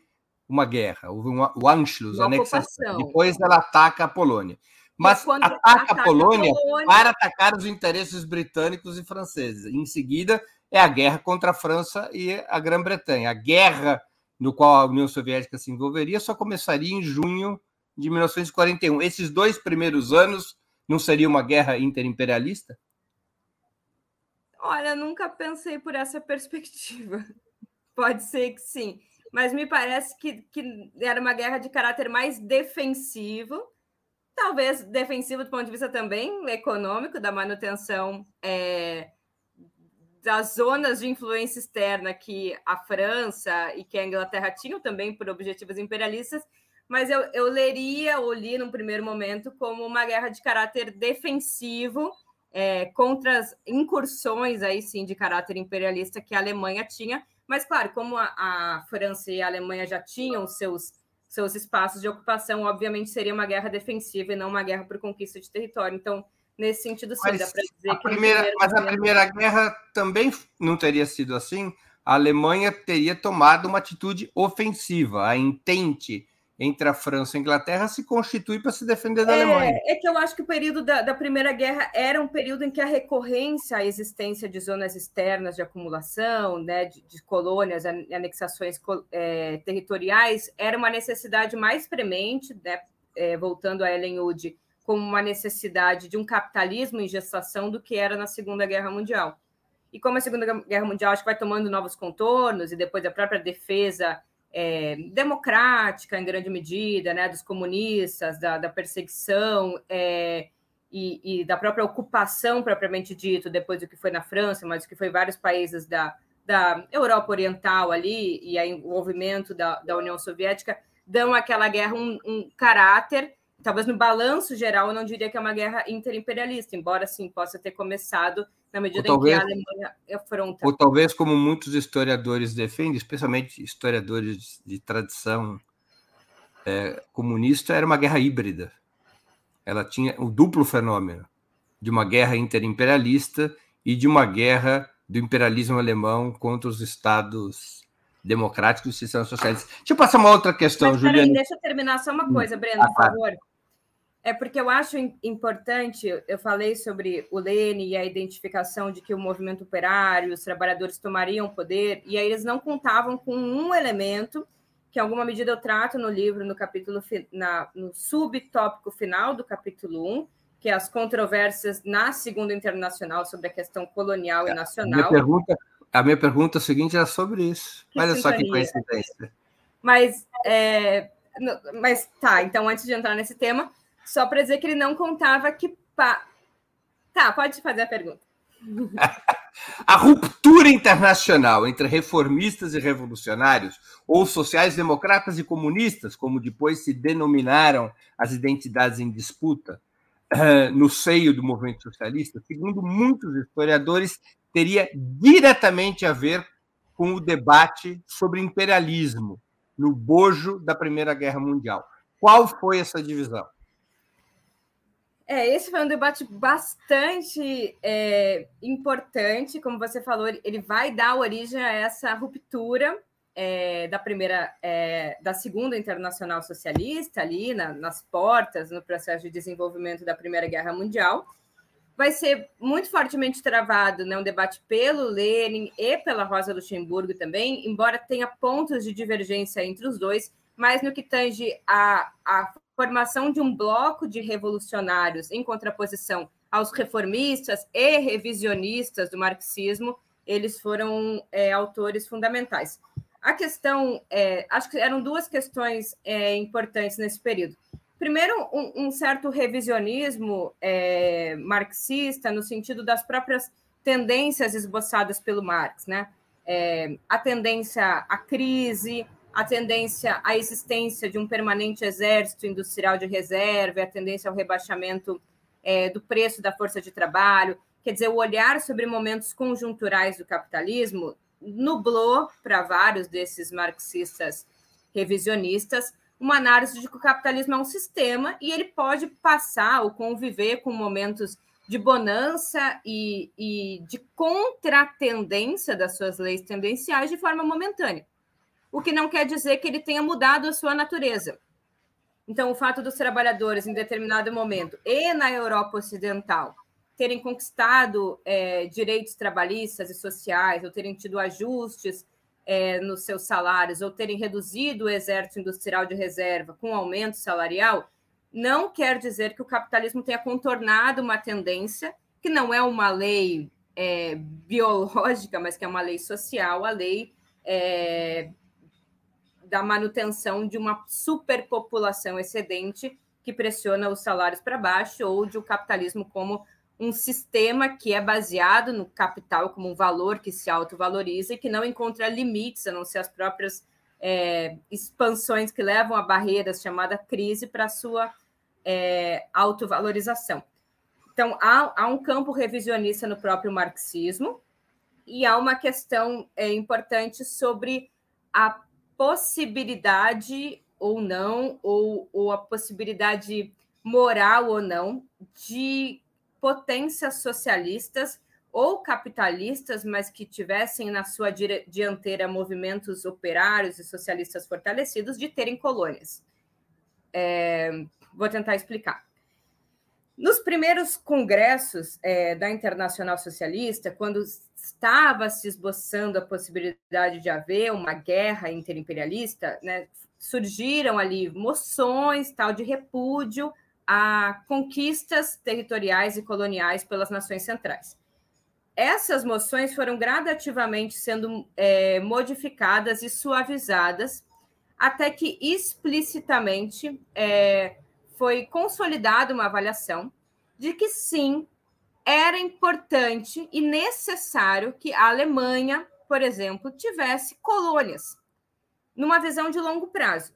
Speaker 2: uma guerra, houve uma, o Anschluss, a anexação. Depois ela ataca a Polônia. Mas ataca, ataca a, Polônia a Polônia para atacar os interesses britânicos e franceses. Em seguida, é a guerra contra a França e a Grã-Bretanha. A guerra no qual a União Soviética se envolveria só começaria em junho de 1941. Esses dois primeiros anos não seria uma guerra interimperialista?
Speaker 3: Olha, nunca pensei por essa perspectiva. Pode ser que sim, mas me parece que, que era uma guerra de caráter mais defensivo, talvez defensivo do ponto de vista também econômico, da manutenção é, das zonas de influência externa que a França e que a Inglaterra tinham também por objetivos imperialistas, mas eu, eu leria ou li num primeiro momento como uma guerra de caráter defensivo é, contra as incursões aí sim de caráter imperialista que a Alemanha tinha, mas claro, como a, a França e a Alemanha já tinham seus seus espaços de ocupação, obviamente seria uma guerra defensiva e não uma guerra por conquista de território. Então, Nesse sentido, sim,
Speaker 2: mas
Speaker 3: dá para dizer que.
Speaker 2: Primeira, mas a Primeira Guerra também não teria sido assim. A Alemanha teria tomado uma atitude ofensiva. A entente entre a França e a Inglaterra se constitui para se defender da
Speaker 3: é,
Speaker 2: Alemanha.
Speaker 3: É que eu acho que o período da, da, Primeira Guerra era um período em que a recorrência à existência de zonas externas de acumulação, né, de, de colônias, anexações é, territoriais, era uma necessidade mais premente, né, é, voltando a Ellen Wood, como uma necessidade de um capitalismo em gestação do que era na Segunda Guerra Mundial. E como a Segunda Guerra Mundial acho que vai tomando novos contornos, e depois a própria defesa é, democrática, em grande medida, né, dos comunistas, da, da perseguição é, e, e, da própria ocupação, propriamente dito, depois do que foi na França, mas do que foi vários países da, da Europa Oriental ali, e aí o envolvimento da, da União Soviética, dão àquela guerra um, um caráter talvez no balanço geral, eu não diria que é uma guerra interimperialista, embora sim possa ter começado na medida talvez, em que a Alemanha afronta.
Speaker 2: Ou talvez, como muitos historiadores defendem, especialmente historiadores de tradição é, comunista, era uma guerra híbrida. Ela tinha o duplo fenômeno de uma guerra interimperialista e de uma guerra do imperialismo alemão contra os estados democráticos e sistemas sociais. Deixa eu passar uma outra questão, Mas, Juliana.
Speaker 3: deixa eu terminar só uma coisa, Breno, por favor. É porque eu acho importante, eu falei sobre o Lênin e a identificação de que o movimento operário, os trabalhadores tomariam poder, e aí eles não contavam com um elemento, que em alguma medida eu trato no livro, no capítulo, na, no subtópico final do capítulo 1, que é as controvérsias na Segunda Internacional sobre a questão colonial e nacional.
Speaker 2: Minha pergunta, a minha pergunta seguinte era sobre isso. Que Olha sintonia. só que coincidência.
Speaker 3: Mas, é, mas tá, então antes de entrar nesse tema, só para dizer que ele não contava que. Pa... Tá, pode fazer a pergunta.
Speaker 2: a ruptura internacional entre reformistas e revolucionários, ou sociais-democratas e comunistas, como depois se denominaram as identidades em disputa, eh, no seio do movimento socialista, segundo muitos historiadores, teria diretamente a ver com o debate sobre imperialismo no bojo da Primeira Guerra Mundial. Qual foi essa divisão?
Speaker 3: É, esse foi um debate bastante é, importante, como você falou, ele vai dar origem a essa ruptura é, da primeira, é, da segunda internacional socialista ali na, nas portas no processo de desenvolvimento da Primeira Guerra Mundial. Vai ser muito fortemente travado, né, um debate pelo Lenin e pela Rosa Luxemburgo também, embora tenha pontos de divergência entre os dois, mas no que tange a, a formação de um bloco de revolucionários em contraposição aos reformistas e revisionistas do marxismo, eles foram é, autores fundamentais. A questão, é, acho que eram duas questões é, importantes nesse período. Primeiro, um, um certo revisionismo é, marxista, no sentido das próprias tendências esboçadas pelo Marx, né? É, a tendência à crise, a tendência à existência de um permanente exército industrial de reserva, a tendência ao rebaixamento é, do preço da força de trabalho, quer dizer, o olhar sobre momentos conjunturais do capitalismo nublou para vários desses marxistas revisionistas uma análise de que o capitalismo é um sistema e ele pode passar ou conviver com momentos de bonança e, e de contratendência das suas leis tendenciais de forma momentânea o que não quer dizer que ele tenha mudado a sua natureza. Então, o fato dos trabalhadores, em determinado momento, e na Europa Ocidental, terem conquistado é, direitos trabalhistas e sociais, ou terem tido ajustes é, nos seus salários, ou terem reduzido o exército industrial de reserva com aumento salarial, não quer dizer que o capitalismo tenha contornado uma tendência que não é uma lei é, biológica, mas que é uma lei social, a lei é, da manutenção de uma superpopulação excedente que pressiona os salários para baixo, ou de o capitalismo como um sistema que é baseado no capital como um valor que se autovaloriza e que não encontra limites, a não ser as próprias é, expansões que levam a barreiras chamada crise para sua é, autovalorização. Então, há, há, um campo revisionista no próprio marxismo e há uma questão é, importante sobre a possibilidade ou não, ou, ou a possibilidade moral ou não, de potências socialistas ou capitalistas, mas que tivessem na sua dianteira movimentos operários e socialistas fortalecidos, de terem colônias. É, vou tentar explicar. Nos primeiros congressos é, da Internacional Socialista, quando estava se esboçando a possibilidade de haver uma guerra interimperialista, né, surgiram ali moções tal de repúdio a conquistas territoriais e coloniais pelas nações centrais. Essas moções foram gradativamente sendo é, modificadas e suavizadas, até que explicitamente é, foi consolidada uma avaliação de que sim, era importante e necessário que a Alemanha, por exemplo, tivesse colônias, numa visão de longo prazo.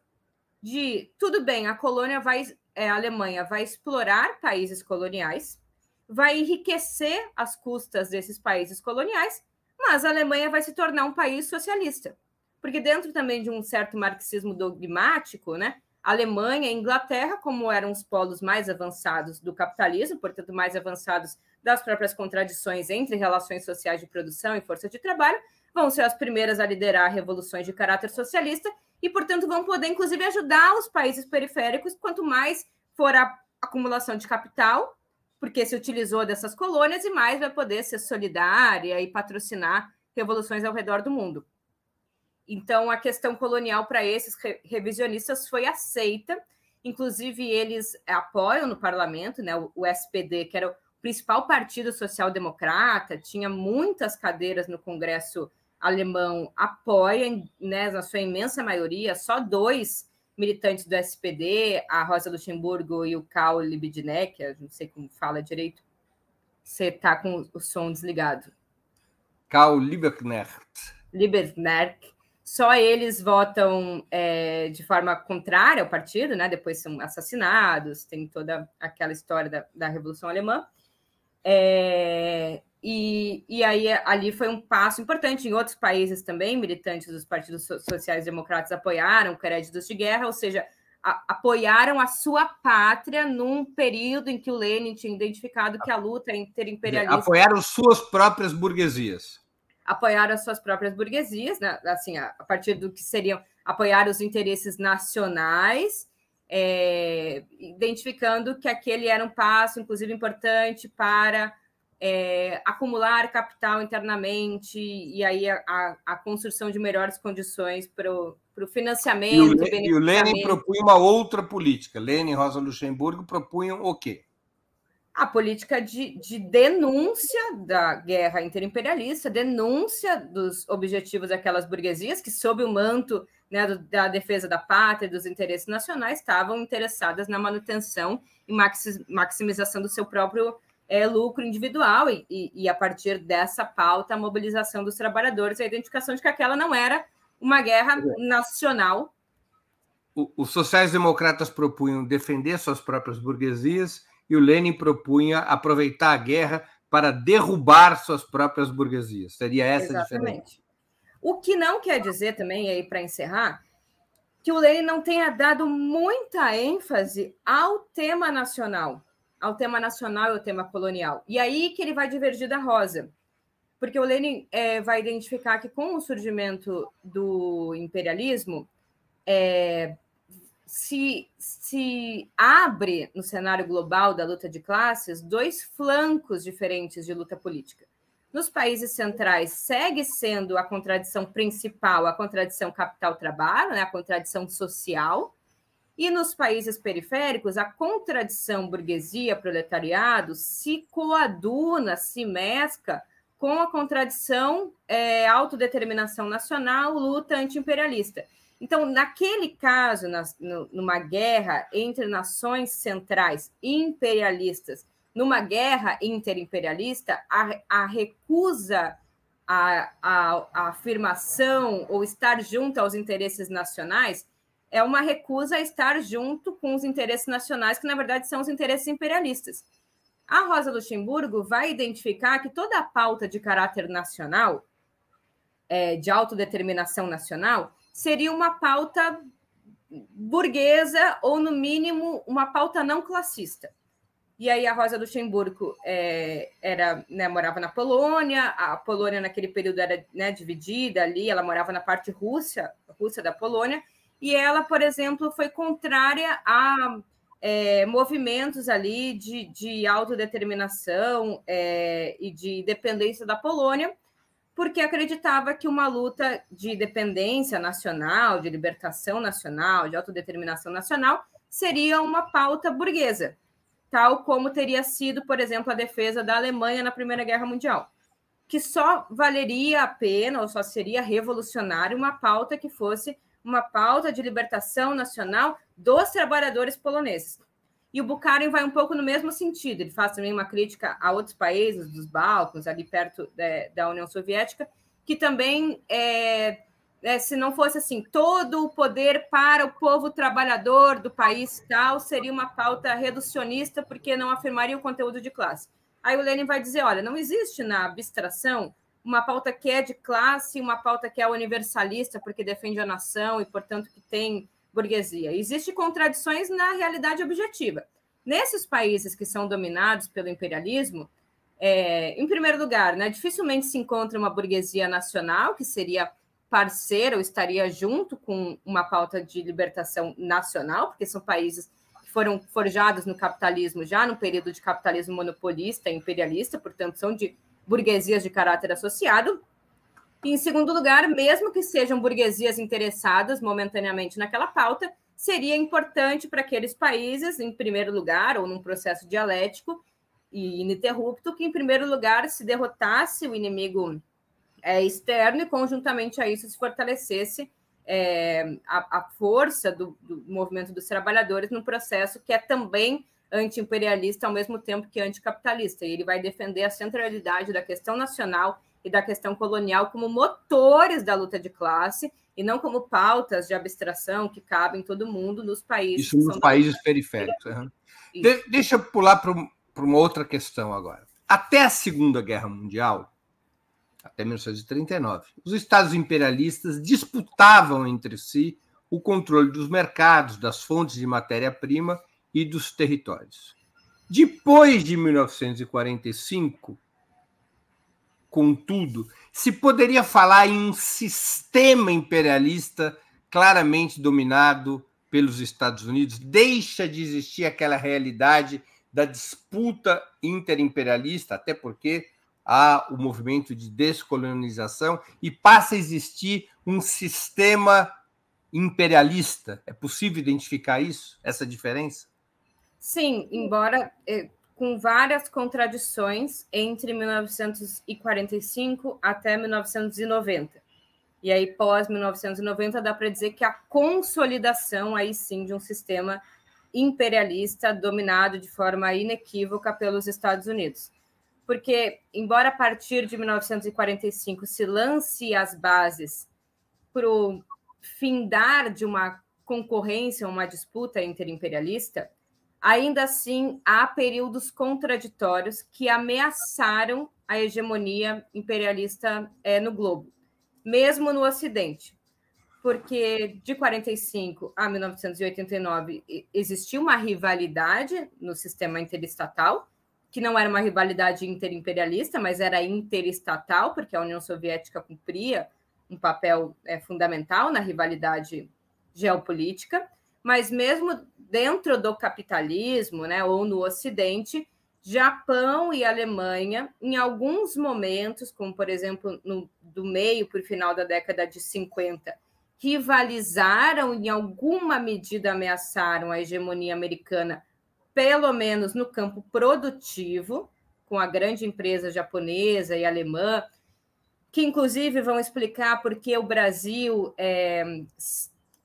Speaker 3: De tudo bem, a colônia vai é, a Alemanha vai explorar países coloniais, vai enriquecer as custas desses países coloniais, mas a Alemanha vai se tornar um país socialista. Porque dentro também de um certo marxismo dogmático, né, a Alemanha e Inglaterra, como eram os polos mais avançados do capitalismo, portanto, mais avançados das próprias contradições entre relações sociais de produção e força de trabalho, vão ser as primeiras a liderar revoluções de caráter socialista e, portanto, vão poder, inclusive, ajudar os países periféricos, quanto mais for a acumulação de capital, porque se utilizou dessas colônias, e mais vai poder ser solidária e patrocinar revoluções ao redor do mundo. Então, a questão colonial para esses revisionistas foi aceita, inclusive eles apoiam no parlamento, né, o SPD, que era principal partido social-democrata, tinha muitas cadeiras no Congresso alemão apoia, né, na sua imensa maioria, só dois militantes do SPD, a Rosa Luxemburgo e o Karl Liebknecht, não sei como fala direito. Você está com o som desligado.
Speaker 2: Karl Liebknecht.
Speaker 3: Liebknecht. Só eles votam é, de forma contrária ao partido, né? Depois são assassinados, tem toda aquela história da, da Revolução Alemã. É, e, e aí ali foi um passo importante. Em outros países também, militantes dos partidos sociais democratas apoiaram créditos de guerra, ou seja, a, apoiaram a sua pátria num período em que o Lenin tinha identificado que a luta interimperialista.
Speaker 2: Apoiaram suas próprias burguesias.
Speaker 3: Apoiaram as suas próprias burguesias, né? assim, a, a partir do que seriam apoiar os interesses nacionais é, identificando que aquele era um passo, inclusive, importante para é, acumular capital internamente e aí a, a, a, construção de melhores condições para o financiamento.
Speaker 2: E o, o Lenin propunha uma outra política. Lenin e Rosa Luxemburgo propunham o quê?
Speaker 3: A política de, de denúncia da guerra interimperialista, denúncia dos objetivos daquelas burguesias que, sob o manto né, da defesa da pátria e dos interesses nacionais, estavam interessadas na manutenção e maximização do seu próprio é, lucro individual, e, e, e, a partir dessa pauta, a mobilização dos trabalhadores, a identificação de que aquela não era uma guerra é. nacional.
Speaker 2: Os sociais-democratas propunham defender suas próprias burguesias e o Lenin propunha aproveitar a guerra para derrubar suas próprias burguesias. Seria essa Exatamente. a diferença.
Speaker 3: O que não quer dizer também, aí para encerrar, que o Lenin não tenha dado muita ênfase ao tema nacional, ao tema nacional e ao tema colonial. E aí que ele vai divergir da Rosa, porque o Lenin é, vai identificar que com o surgimento do imperialismo, é, se, se abre no cenário global da luta de classes dois flancos diferentes de luta política. Nos países centrais, segue sendo a contradição principal a contradição capital-trabalho, né, a contradição social, e nos países periféricos, a contradição burguesia-proletariado se coaduna, se mescla com a contradição é, autodeterminação nacional, luta anti-imperialista. Então, naquele caso, nas, no, numa guerra entre nações centrais imperialistas, numa guerra interimperialista, a, a recusa a, a, a, afirmação ou estar junto aos interesses nacionais é uma recusa a estar junto com os interesses nacionais, que na verdade são os interesses imperialistas. A Rosa Luxemburgo vai identificar que toda a pauta de caráter nacional, é, de autodeterminação nacional, seria uma pauta burguesa ou, no mínimo, uma pauta não classista. E aí a Rosa Luxemburgo é, era, né, morava na Polônia, a Polônia naquele período era né, dividida ali, ela morava na parte russa, russa da Polônia, e ela, por exemplo, foi contrária a é, movimentos ali de, de autodeterminação é, e de dependência da Polônia, porque acreditava que uma luta de dependência nacional, de libertação nacional, de autodeterminação nacional, seria uma pauta burguesa, tal como teria sido, por exemplo, a defesa da Alemanha na Primeira Guerra Mundial, que só valeria a pena ou só seria revolucionário uma pauta que fosse uma pauta de libertação nacional dos trabalhadores poloneses. E o Bukharin vai um pouco no mesmo sentido, ele faz também uma crítica a outros países dos Balcãs, ali perto de, da União Soviética, que também, é, é, se não fosse assim, todo o poder para o povo trabalhador do país tal, seria uma pauta reducionista, porque não afirmaria o conteúdo de classe. Aí o Lenin vai dizer: olha, não existe na abstração uma pauta que é de classe, uma pauta que é universalista, porque defende a nação e, portanto, que tem burguesia. Existem contradições na realidade objetiva. Nesses países que são dominados pelo imperialismo, é, em primeiro lugar, né, dificilmente se encontra uma burguesia nacional que seria parceira ou estaria junto com uma pauta de libertação nacional, porque são países que foram forjados no capitalismo já no período de capitalismo monopolista e imperialista, portanto, são de burguesias de caráter associado. E, em segundo lugar, mesmo que sejam burguesias interessadas momentaneamente naquela pauta, seria importante para aqueles países, em primeiro lugar, ou num processo dialético e ininterrupto, que, em primeiro lugar, se derrotasse o inimigo é, externo e, conjuntamente a isso, se fortalecesse é, a, a, força do, do, movimento dos trabalhadores num processo que é também anti-imperialista, ao mesmo tempo que anticapitalista. E ele vai defender a centralidade da questão nacional e da questão colonial como motores da luta de classe e não como pautas de abstração que cabem todo mundo nos países.
Speaker 2: Isso nos países periféricos. Uhum. De deixa eu pular para uma outra questão agora. Até a Segunda Guerra Mundial, até 1939, os estados imperialistas disputavam entre si o controle dos mercados, das fontes de matéria-prima e dos territórios. Depois de 1945, contudo, se poderia falar em um sistema imperialista claramente dominado pelos Estados Unidos, deixa de existir aquela realidade da disputa interimperialista, até porque há o movimento de descolonização e passa a existir um sistema imperialista. É possível identificar isso, essa diferença?
Speaker 3: Sim, embora eh, com várias contradições entre 1945 até 1990. E aí, pós 1990, dá para dizer que a consolidação, aí sim, de um sistema imperialista dominado de forma inequívoca pelos Estados Unidos. Porque, embora a partir de 1945 se lance as bases para o findar de uma concorrência, uma disputa interimperialista, Ainda assim, há períodos contraditórios que ameaçaram a hegemonia imperialista é, no globo, mesmo no Ocidente. Porque de 45 a 1989 existiu uma rivalidade no sistema interestatal, que não era uma rivalidade interimperialista, mas era interestatal, porque a União Soviética cumpria um papel é, fundamental na rivalidade geopolítica. Mas mesmo dentro do capitalismo, né, ou no Ocidente, Japão e Alemanha, em alguns momentos, como por exemplo no, do meio para o final da década de 50, rivalizaram, em alguma medida ameaçaram a hegemonia americana, pelo menos no campo produtivo, com a grande empresa japonesa e alemã, que inclusive vão explicar por que o Brasil é,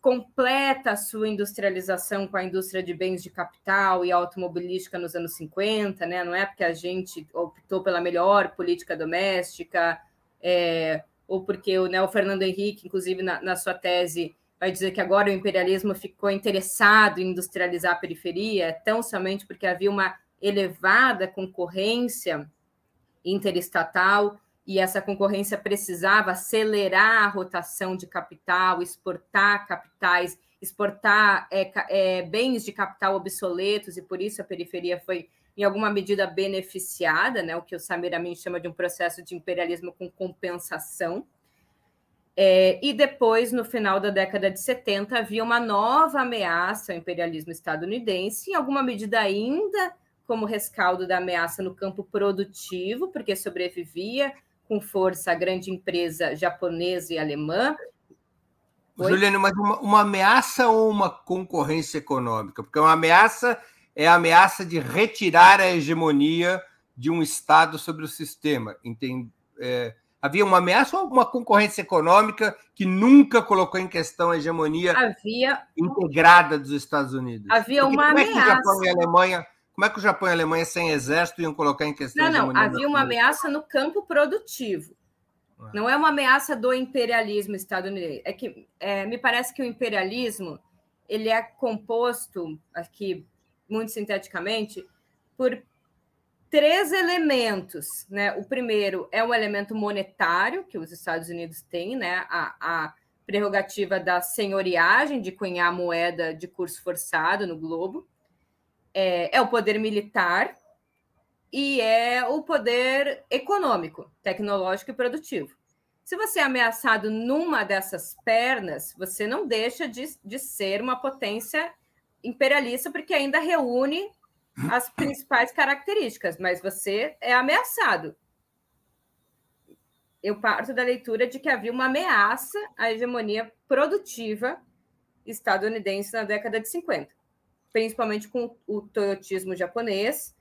Speaker 3: completa a sua industrialização com a indústria de bens de capital e automobilística nos anos 50, né? não é porque a gente optou pela melhor política doméstica, é, ou porque o, né, o Fernando Henrique, inclusive na, na sua tese, vai dizer que agora o imperialismo ficou interessado em industrializar a periferia, tão somente porque havia uma elevada concorrência interestatal e essa concorrência precisava acelerar a rotação de capital, exportar capitais, exportar é, é, bens de capital obsoletos, e por isso a periferia foi, em alguma medida, beneficiada, né, o que o Samir Amin chama de um processo de imperialismo com compensação. É, e depois, no final da década de 70, havia uma nova ameaça ao imperialismo estadunidense, em alguma medida ainda como rescaldo da ameaça no campo produtivo, porque sobrevivia com força a grande empresa japonesa e alemã.
Speaker 2: Oi? Juliane, mas uma, uma, ameaça ou uma concorrência econômica? Porque uma ameaça é a ameaça de retirar a hegemonia de um Estado sobre o sistema. Entende? É, havia uma ameaça ou uma concorrência econômica que nunca colocou em questão a hegemonia
Speaker 3: havia...
Speaker 2: integrada dos Estados Unidos?
Speaker 3: Havia Porque uma ameaça. É que o
Speaker 2: Japão e a Alemanha como é que o Japão e a Alemanha sem exército iam colocar em questão?
Speaker 3: Não, não. Havia uma ameaça no campo produtivo. Ah. Não é uma ameaça do imperialismo estadunidense. É que é, me parece que o imperialismo ele é composto aqui muito sinteticamente por três elementos, né? O primeiro é um elemento monetário que os Estados Unidos têm, né? A, a prerrogativa da senhoriagem de cunhar moeda de curso forçado no globo é, é o poder militar e é o poder econômico, tecnológico e produtivo. Se você é ameaçado numa dessas pernas, você não deixa de, de ser uma potência imperialista, porque ainda reúne as principais características, mas você é ameaçado. Eu parto da leitura de que havia uma ameaça à hegemonia produtiva estadunidense na década de 50 principalmente com o toyotismo japonês,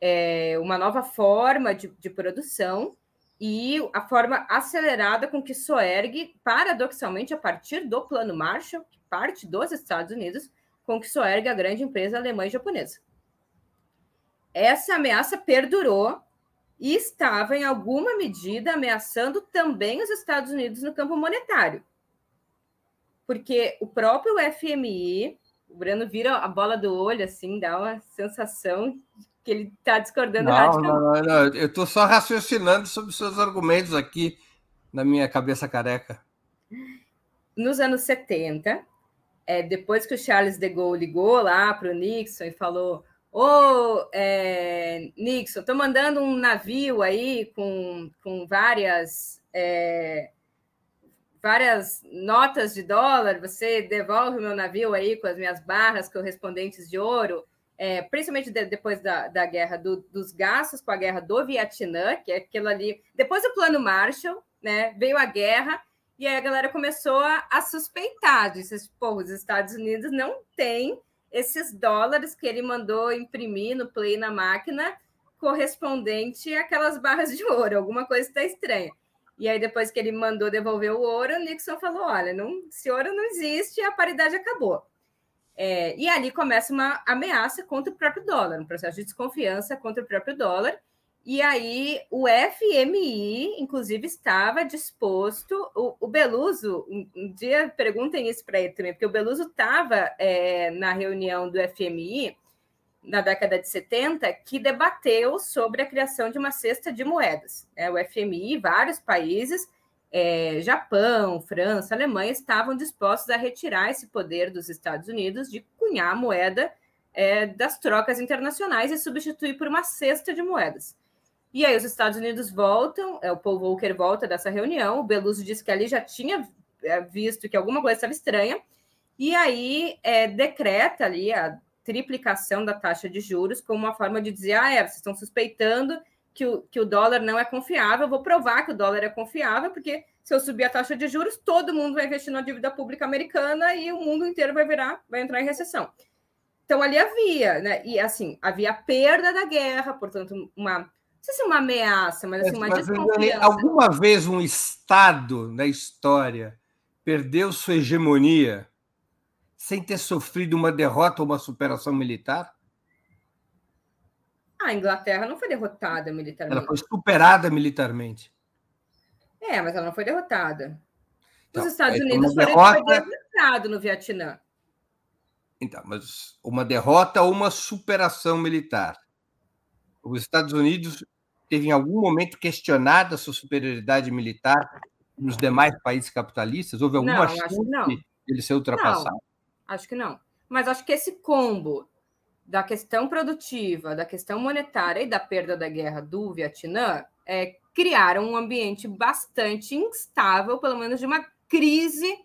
Speaker 3: é, uma nova forma de, de, produção e a forma acelerada com que Soerg, paradoxalmente, a partir do Plano Marshall, que parte dos Estados Unidos, com que Soerg a grande empresa alemã e japonesa. Essa ameaça perdurou e estava, em alguma medida, ameaçando também os Estados Unidos no campo monetário. Porque o próprio FMI o Breno vira a bola do olho, assim, dá uma sensação que ele está discordando
Speaker 2: não, radicalmente. Não, não, não. Eu estou só raciocinando sobre os seus argumentos aqui na minha cabeça careca.
Speaker 3: Nos anos 70, é, depois que o Charles de Gaulle ligou lá para o Nixon e falou: Ô, é, Nixon, estou mandando um navio aí com, com várias. É, várias notas de dólar, você devolve o meu navio aí com as minhas barras correspondentes de ouro, é, principalmente de, depois da, da guerra do, dos gastos com a guerra do Vietnã, que é aquilo ali. Depois do plano Marshall, né? Veio a guerra, e aí a galera começou a, a suspeitar, disse, pô, os Estados Unidos não têm esses dólares que ele mandou imprimir no Play na máquina correspondente àquelas barras de ouro, alguma coisa está estranha. E aí, depois que ele mandou devolver o ouro, o Nixon falou: olha, não, esse ouro não existe, a paridade acabou. É, e ali começa uma ameaça contra o próprio dólar, um processo de desconfiança contra o próprio dólar. E aí o FMI, inclusive, estava disposto. O, o Beluso, um, dia perguntem isso para ele também, porque o Beluso estava é, na reunião do FMI na década de 70 que debateu sobre a criação de uma cesta de moedas. É, o FMI, vários países, é, Japão, França, Alemanha, estavam dispostos a retirar esse poder dos Estados Unidos de cunhar a moeda é, das trocas internacionais e substituir por uma cesta de moedas. E aí os Estados Unidos voltam, é, o Paul Volcker volta dessa reunião, o Beluso disse que ali já tinha é, visto que alguma coisa estava estranha, e aí é, decreta ali a triplicação da taxa de juros como uma forma de dizer: ah, é, vocês estão suspeitando que o, que o dólar não é confiável, vou provar que o dólar é confiável, porque se eu subir a taxa de juros, todo mundo vai investir na dívida pública americana e o mundo inteiro vai virar, vai entrar em recessão. Então ali havia, né? E assim, havia perda da guerra, portanto, uma sei se uma ameaça, mas assim, uma mas, desconfiança.
Speaker 2: Alguma vez um Estado na história perdeu sua hegemonia sem ter sofrido uma derrota ou uma superação militar?
Speaker 3: A Inglaterra não foi derrotada militarmente.
Speaker 2: Ela foi superada militarmente.
Speaker 3: É, mas ela não foi derrotada. Os então, Estados Unidos foram derrota... derrotados no Vietnã.
Speaker 2: Então, mas uma derrota ou uma superação militar? Os Estados Unidos teve em algum momento questionada a sua superioridade militar nos demais países capitalistas? Houve alguma não, chance de ele ser ultrapassado? Não,
Speaker 3: acho que não. Mas acho que esse combo da questão produtiva, da questão monetária e da perda da guerra do Vietnã é, criaram um ambiente bastante instável, pelo menos de uma crise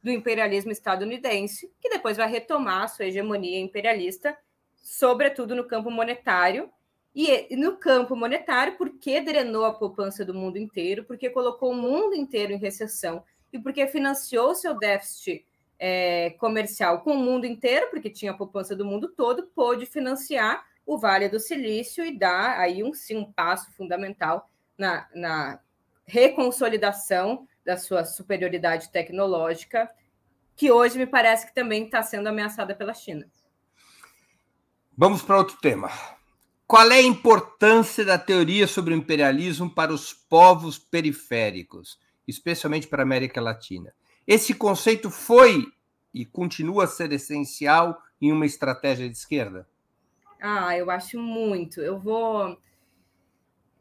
Speaker 3: do imperialismo estadunidense, que depois vai retomar a sua hegemonia imperialista, sobretudo no campo monetário. E no campo monetário, porque drenou a poupança do mundo inteiro, porque colocou o mundo inteiro em recessão e porque financiou seu déficit é, comercial com o mundo inteiro, porque tinha a poupança do mundo todo, pôde financiar o Vale do Silício e dar aí um, sim, um passo fundamental na, na reconsolidação da sua superioridade tecnológica, que hoje me parece que também está sendo ameaçada pela China.
Speaker 2: Vamos para outro tema. Qual é a importância da teoria sobre o imperialismo para os povos periféricos, especialmente para a América Latina? Esse conceito foi e continua a ser essencial em uma estratégia de esquerda?
Speaker 3: Ah, eu acho muito. Eu vou.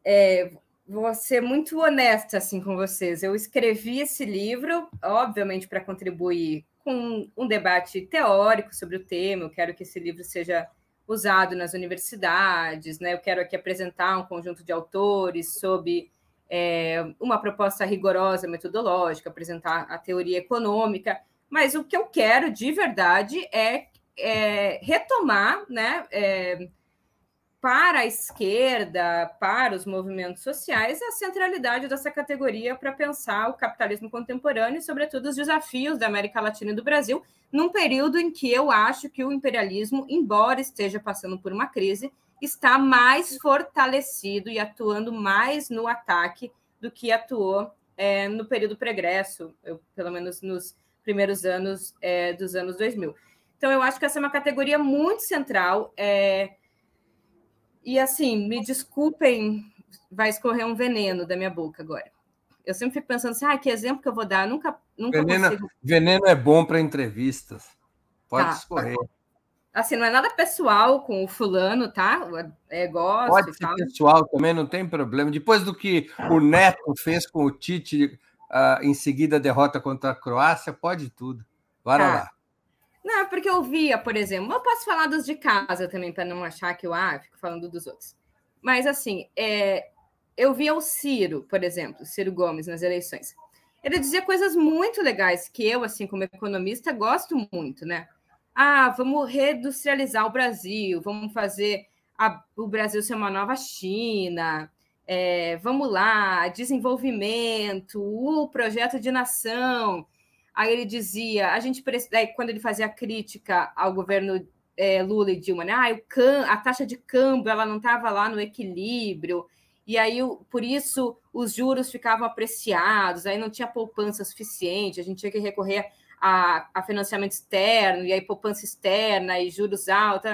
Speaker 3: É, vou ser muito honesta assim com vocês. Eu escrevi esse livro, obviamente, para contribuir com um debate teórico sobre o tema. Eu quero que esse livro seja usado nas universidades, né? Eu quero aqui apresentar um conjunto de autores sobre é, uma proposta rigorosa metodológica, apresentar a teoria econômica. Mas o que eu quero de verdade é, é retomar, né? É, para a esquerda, para os movimentos sociais, a centralidade dessa categoria para pensar o capitalismo contemporâneo e, sobretudo, os desafios da América Latina e do Brasil, num período em que eu acho que o imperialismo, embora esteja passando por uma crise, está mais fortalecido e atuando mais no ataque do que atuou é, no período pregresso, eu, pelo menos nos primeiros anos é, dos anos 2000. Então, eu acho que essa é uma categoria muito central. É, e assim, me desculpem, vai escorrer um veneno da minha boca agora. Eu sempre fico pensando assim, ah, que exemplo que eu vou dar? nunca, nunca
Speaker 2: veneno,
Speaker 3: consigo...
Speaker 2: veneno é bom para entrevistas. Pode tá. escorrer.
Speaker 3: Assim, não é nada pessoal com o fulano, tá? É, gosto
Speaker 2: Pode ser tal. pessoal também, não tem problema. Depois do que o Neto fez com o Tite, uh, em seguida a derrota contra a Croácia, pode tudo. Bora tá. lá.
Speaker 3: Não, porque eu via, por exemplo, eu posso falar dos de casa também, para não achar que eu ah, fico falando dos outros. Mas, assim, é, eu via o Ciro, por exemplo, Ciro Gomes, nas eleições. Ele dizia coisas muito legais que eu, assim, como economista, gosto muito, né? Ah, vamos reindustrializar o Brasil, vamos fazer a, o Brasil ser uma nova China, é, vamos lá, desenvolvimento, o projeto de nação. Aí ele dizia, a gente quando ele fazia crítica ao governo é, Lula e Dilma, né? Ah, o can, a taxa de câmbio ela não estava lá no equilíbrio, e aí por isso os juros ficavam apreciados, aí não tinha poupança suficiente, a gente tinha que recorrer a, a financiamento externo, e aí poupança externa e juros altos.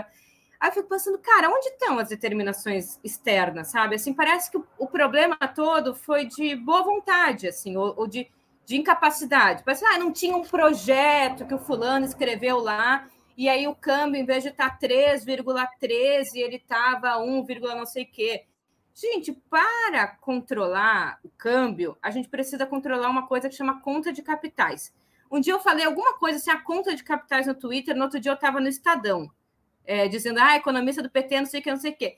Speaker 3: Aí eu fico pensando, cara, onde estão as determinações externas, sabe? Assim, parece que o, o problema todo foi de boa vontade, assim, ou, ou de de incapacidade. Parece, ah, não tinha um projeto que o fulano escreveu lá, e aí o câmbio, em vez de estar 3,13, ele estava 1, não sei o quê. Gente, para controlar o câmbio, a gente precisa controlar uma coisa que chama conta de capitais. Um dia eu falei alguma coisa assim, a conta de capitais no Twitter, no outro dia eu estava no Estadão, é, dizendo, ah, economista do PT, não sei o que, não sei o que.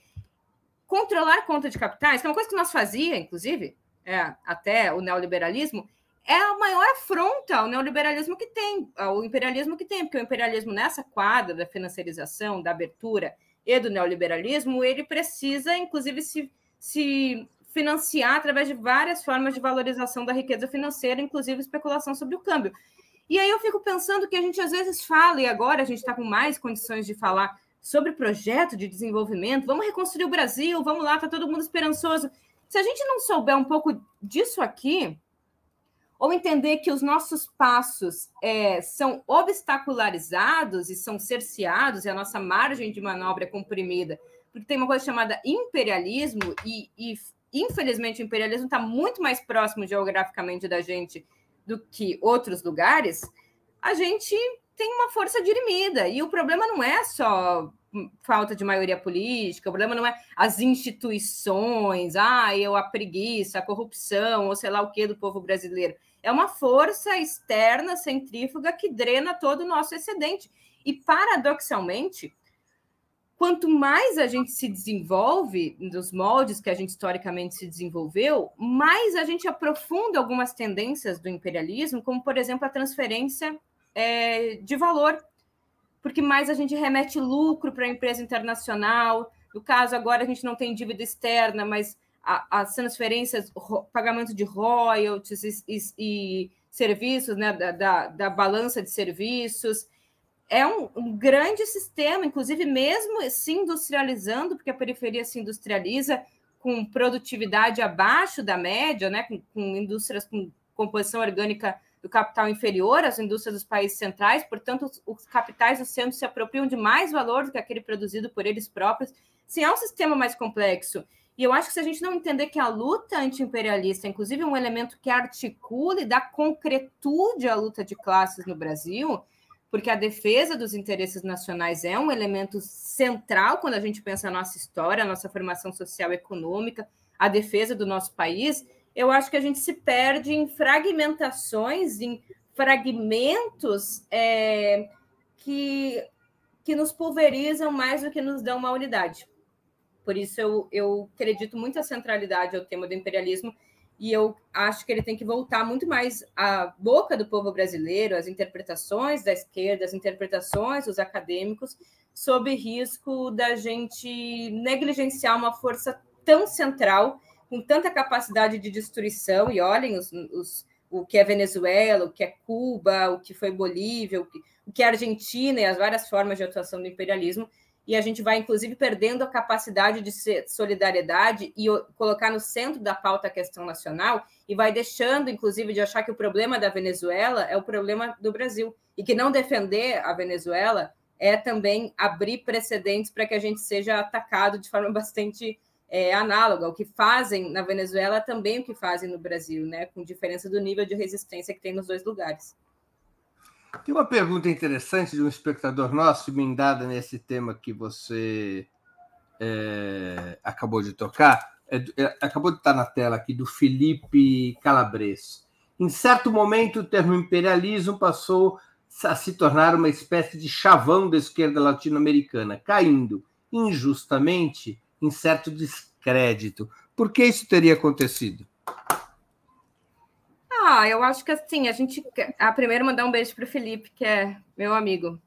Speaker 3: Controlar conta de capitais, que é uma coisa que nós fazia, inclusive, é, até o neoliberalismo, é a maior afronta ao neoliberalismo que tem, ao imperialismo que tem, porque o imperialismo nessa quadra da financiarização, da abertura e do neoliberalismo, ele precisa, inclusive, se, se financiar através de várias formas de valorização da riqueza financeira, inclusive especulação sobre o câmbio. E aí eu fico pensando que a gente às vezes fala, e agora a gente está com mais condições de falar sobre projeto de desenvolvimento, vamos reconstruir o Brasil, vamos lá, está todo mundo esperançoso. Se a gente não souber um pouco disso aqui, ou entender que os nossos passos é, são obstacularizados e são cerceados, e a nossa margem de manobra é comprimida, porque tem uma coisa chamada imperialismo, e, e infelizmente o imperialismo está muito mais próximo geograficamente da gente do que outros lugares, a gente tem uma força dirimida. E o problema não é só falta de maioria política, o problema não é as instituições, ah, eu, a preguiça, a corrupção, ou sei lá o que do povo brasileiro. É uma força externa, centrífuga, que drena todo o nosso excedente. E, paradoxalmente, quanto mais a gente se desenvolve nos moldes que a gente historicamente se desenvolveu, mais a gente aprofunda algumas tendências do imperialismo, como, por exemplo, a transferência é, de valor, porque mais a gente remete lucro para a empresa internacional. No caso, agora a gente não tem dívida externa, mas as transferências, pagamento de royalties e, e, e serviços, né, da, da, da balança de serviços é um, um, grande sistema, inclusive mesmo se industrializando, porque a periferia se industrializa com produtividade abaixo da média, né, com, com indústrias com composição orgânica do capital inferior às indústrias dos países centrais, portanto, os, os capitais do centro se apropriam de mais valor do que aquele produzido por eles próprios. Sim, é um sistema mais complexo. E eu acho que se a gente não entender que a luta anti-imperialista, inclusive, é um elemento que articula e dá concretude à luta de classes no Brasil, porque a defesa dos interesses nacionais é um elemento central quando a gente pensa a nossa história, a nossa formação social e econômica, a defesa do nosso país, eu acho que a gente se perde em fragmentações, em fragmentos é, que, que nos pulverizam mais do que nos dão uma unidade. Por isso, eu, eu acredito muito a centralidade ao tema do imperialismo e eu acho que ele tem que voltar muito mais à boca do povo brasileiro, as interpretações da esquerda, as interpretações dos acadêmicos, sob risco da gente negligenciar uma força tão central, com tanta capacidade de destruição, e olhem os, os, o que é Venezuela, o que é Cuba, o que foi Bolívia, o que, o que é Argentina e as várias formas de atuação do imperialismo, e a gente vai, inclusive, perdendo a capacidade de solidariedade e colocar no centro da pauta a questão nacional, e vai deixando, inclusive, de achar que o problema da Venezuela é o problema do Brasil, e que não defender a Venezuela é também abrir precedentes para que a gente seja atacado de forma bastante é, análoga. O que fazem na Venezuela também o que fazem no Brasil, né? com diferença do nível de resistência que tem nos dois lugares.
Speaker 2: Tem uma pergunta interessante de um espectador nosso, emendada nesse tema que você é, acabou de tocar. É, é, acabou de estar na tela aqui, do Felipe Calabres. Em certo momento, o termo imperialismo passou a se tornar uma espécie de chavão da esquerda latino-americana, caindo injustamente em certo descrédito. Por que isso teria acontecido?
Speaker 3: Ah, eu acho que assim, a gente. A primeiro mandar um beijo para o Felipe, que é meu amigo.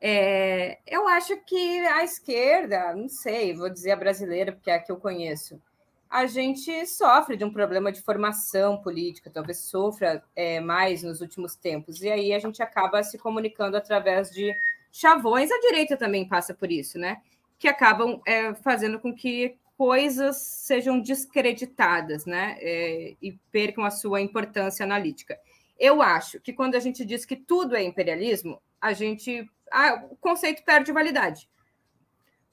Speaker 3: É, eu acho que a esquerda, não sei, vou dizer a brasileira, porque é a que eu conheço, a gente sofre de um problema de formação política, talvez sofra é, mais nos últimos tempos, e aí a gente acaba se comunicando através de chavões. A direita também passa por isso, né? Que acabam é, fazendo com que coisas sejam descreditadas, né? É, e percam a sua importância analítica. Eu acho que quando a gente diz que tudo é imperialismo, a gente. Ah, o conceito perde validade.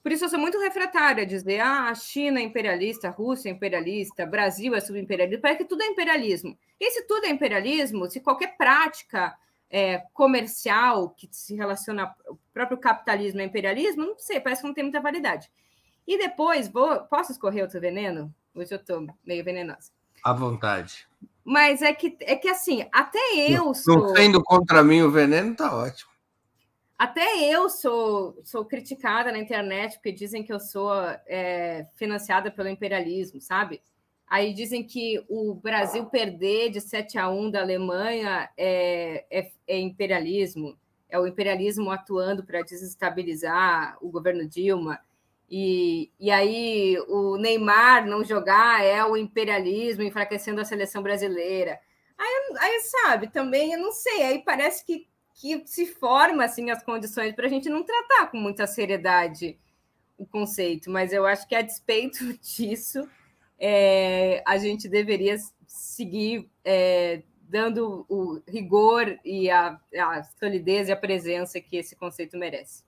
Speaker 3: Por isso eu sou muito refratária a dizer ah, a China é imperialista, a Rússia é imperialista, Brasil é subimperialista, parece que tudo é imperialismo. E se tudo é imperialismo, se qualquer prática é, comercial que se relaciona ao próprio capitalismo é imperialismo, não sei, parece que não tem muita validade. E depois, vou, posso escorrer outro veneno? Hoje eu estou meio venenosa.
Speaker 2: À vontade.
Speaker 3: Mas é que, é que assim, até eu
Speaker 2: não,
Speaker 3: sou.
Speaker 2: Não sendo contra mim o veneno, tá ótimo.
Speaker 3: Até eu sou, sou criticada na internet porque dizem que eu sou é, financiada pelo imperialismo, sabe? Aí dizem que o Brasil perder de 7 a 1 da Alemanha é, é, é imperialismo, é o imperialismo atuando para desestabilizar o governo Dilma. E, e aí o Neymar não jogar é o imperialismo enfraquecendo a seleção brasileira. Aí, aí sabe, também eu não sei, aí parece que, que se forma assim as condições para a gente não tratar com muita seriedade o conceito, mas eu acho que a despeito disso é, a gente deveria seguir é, dando o rigor e a, a solidez e a presença que esse conceito merece.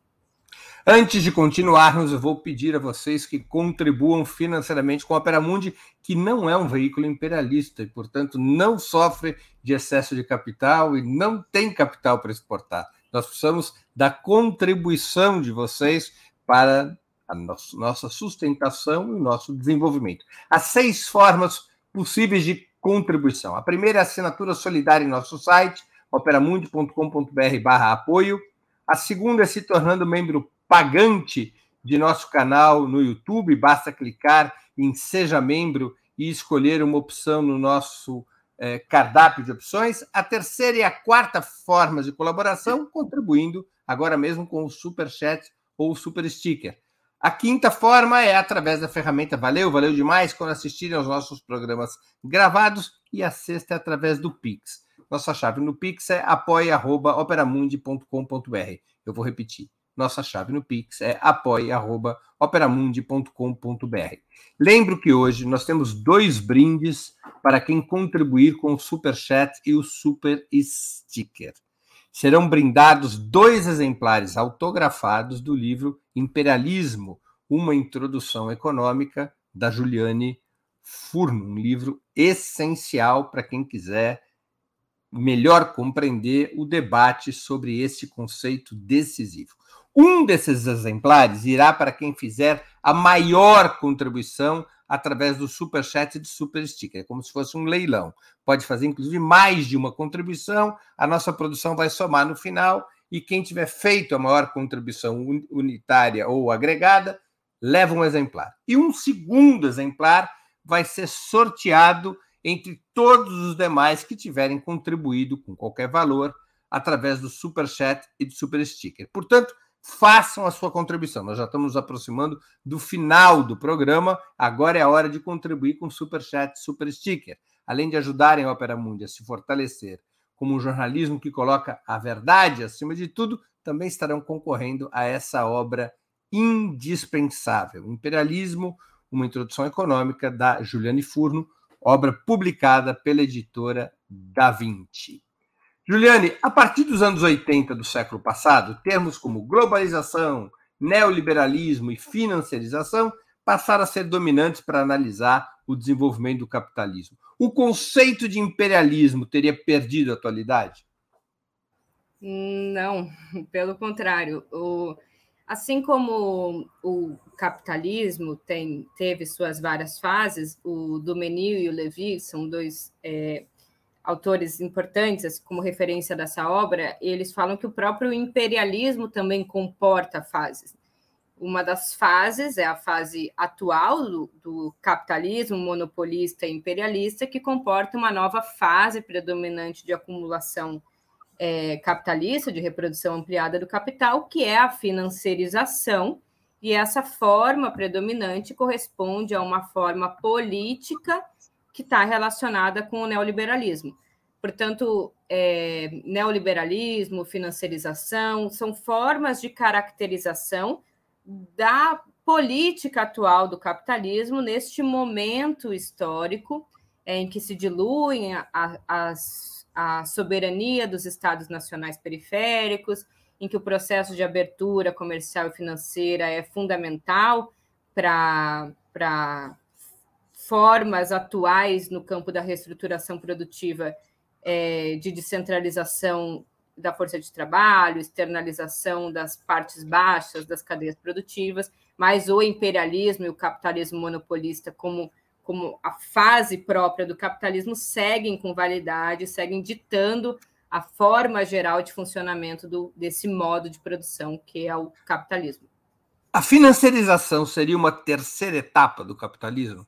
Speaker 2: Antes de continuarmos, eu vou pedir a vocês que contribuam financeiramente com a Opera Mundi, que não é um veículo imperialista e, portanto, não sofre de excesso de capital e não tem capital para exportar. Nós precisamos da contribuição de vocês para a nossa sustentação e o nosso desenvolvimento. Há seis formas possíveis de contribuição. A primeira é a assinatura solidária em nosso site, operamundi.com.br apoio. A segunda é se tornando membro pagante de nosso canal no YouTube. Basta clicar em Seja Membro e escolher uma opção no nosso eh, cardápio de opções. A terceira e a quarta forma de colaboração, contribuindo agora mesmo com o Super Chat ou o Super Sticker. A quinta forma é através da ferramenta Valeu, valeu demais quando assistirem aos nossos programas gravados. E a sexta é através do Pix. Nossa chave no Pix é apoia.operamundi.com.br. Eu vou repetir. Nossa chave no Pix é apoia.operamundi.com.br. Lembro que hoje nós temos dois brindes para quem contribuir com o Super Chat e o Super Sticker serão brindados dois exemplares autografados do livro Imperialismo, uma introdução econômica da Juliane Furno, um livro essencial para quem quiser melhor compreender o debate sobre esse conceito decisivo. Um desses exemplares irá para quem fizer a maior contribuição através do Super Chat e do Super Sticker, é como se fosse um leilão. Pode fazer, inclusive, mais de uma contribuição, a nossa produção vai somar no final, e quem tiver feito a maior contribuição unitária ou agregada, leva um exemplar. E um segundo exemplar vai ser sorteado entre todos os demais que tiverem contribuído com qualquer valor através do Super Chat e do Super Sticker. Portanto, façam a sua contribuição. Nós já estamos nos aproximando do final do programa. Agora é a hora de contribuir com super chat, super sticker. Além de ajudarem a Opera Mundi a se fortalecer como um jornalismo que coloca a verdade acima de tudo, também estarão concorrendo a essa obra indispensável. Imperialismo, uma introdução econômica da Juliane Furno, obra publicada pela editora Da Vinci. Juliane, a partir dos anos 80 do século passado, termos como globalização, neoliberalismo e financiarização passaram a ser dominantes para analisar o desenvolvimento do capitalismo. O conceito de imperialismo teria perdido a atualidade?
Speaker 3: Não, pelo contrário. O, assim como o capitalismo tem, teve suas várias fases, o Dumenil e o Levi são dois é, autores importantes, assim, como referência dessa obra, eles falam que o próprio imperialismo também comporta fases. Uma das fases é a fase atual do, do capitalismo monopolista e imperialista, que comporta uma nova fase predominante de acumulação é, capitalista, de reprodução ampliada do capital, que é a financiarização, e essa forma predominante corresponde a uma forma política que está relacionada com o neoliberalismo. Portanto, é, neoliberalismo, financiarização, são formas de caracterização da política atual do capitalismo neste momento histórico em que se diluem a, a, a soberania dos estados nacionais periféricos, em que o processo de abertura comercial e financeira é fundamental para formas atuais no campo da reestruturação produtiva é, de descentralização da força de trabalho, externalização das partes baixas das cadeias produtivas, mas o imperialismo e o capitalismo monopolista como como a fase própria do capitalismo, seguem com validade, seguem ditando a forma geral de funcionamento do, desse modo de produção que é o capitalismo.
Speaker 2: A financiarização seria uma terceira etapa do capitalismo?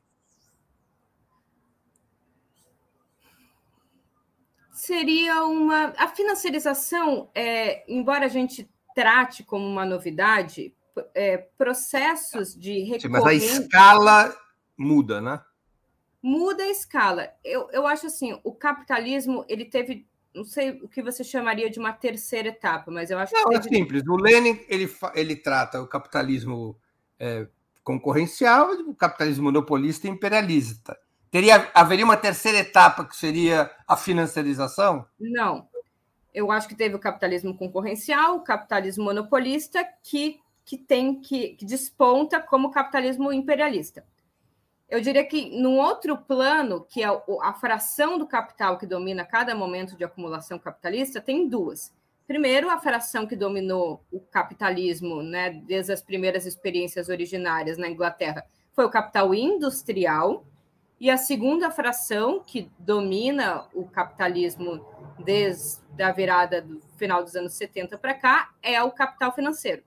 Speaker 3: Seria uma. A financiarização, é, embora a gente trate como uma novidade, é, processos de
Speaker 2: recorrente... Sim, mas a escala muda, né?
Speaker 3: Muda a escala. Eu, eu acho assim, o capitalismo ele teve, não sei o que você chamaria de uma terceira etapa, mas eu acho
Speaker 2: não,
Speaker 3: que
Speaker 2: é simples. O Lenin ele, ele trata o capitalismo é, concorrencial, o capitalismo monopolista e imperialista. Teria, haveria uma terceira etapa que seria a financiarização?
Speaker 3: Não. Eu acho que teve o capitalismo concorrencial, o capitalismo monopolista, que, que tem que, que desponta como capitalismo imperialista. Eu diria que num outro plano, que é a fração do capital que domina cada momento de acumulação capitalista, tem duas. Primeiro, a fração que dominou o capitalismo, né, desde as primeiras experiências originárias na Inglaterra, foi o capital industrial, e a segunda fração, que domina o capitalismo desde a virada do final dos anos 70 para cá, é o capital financeiro.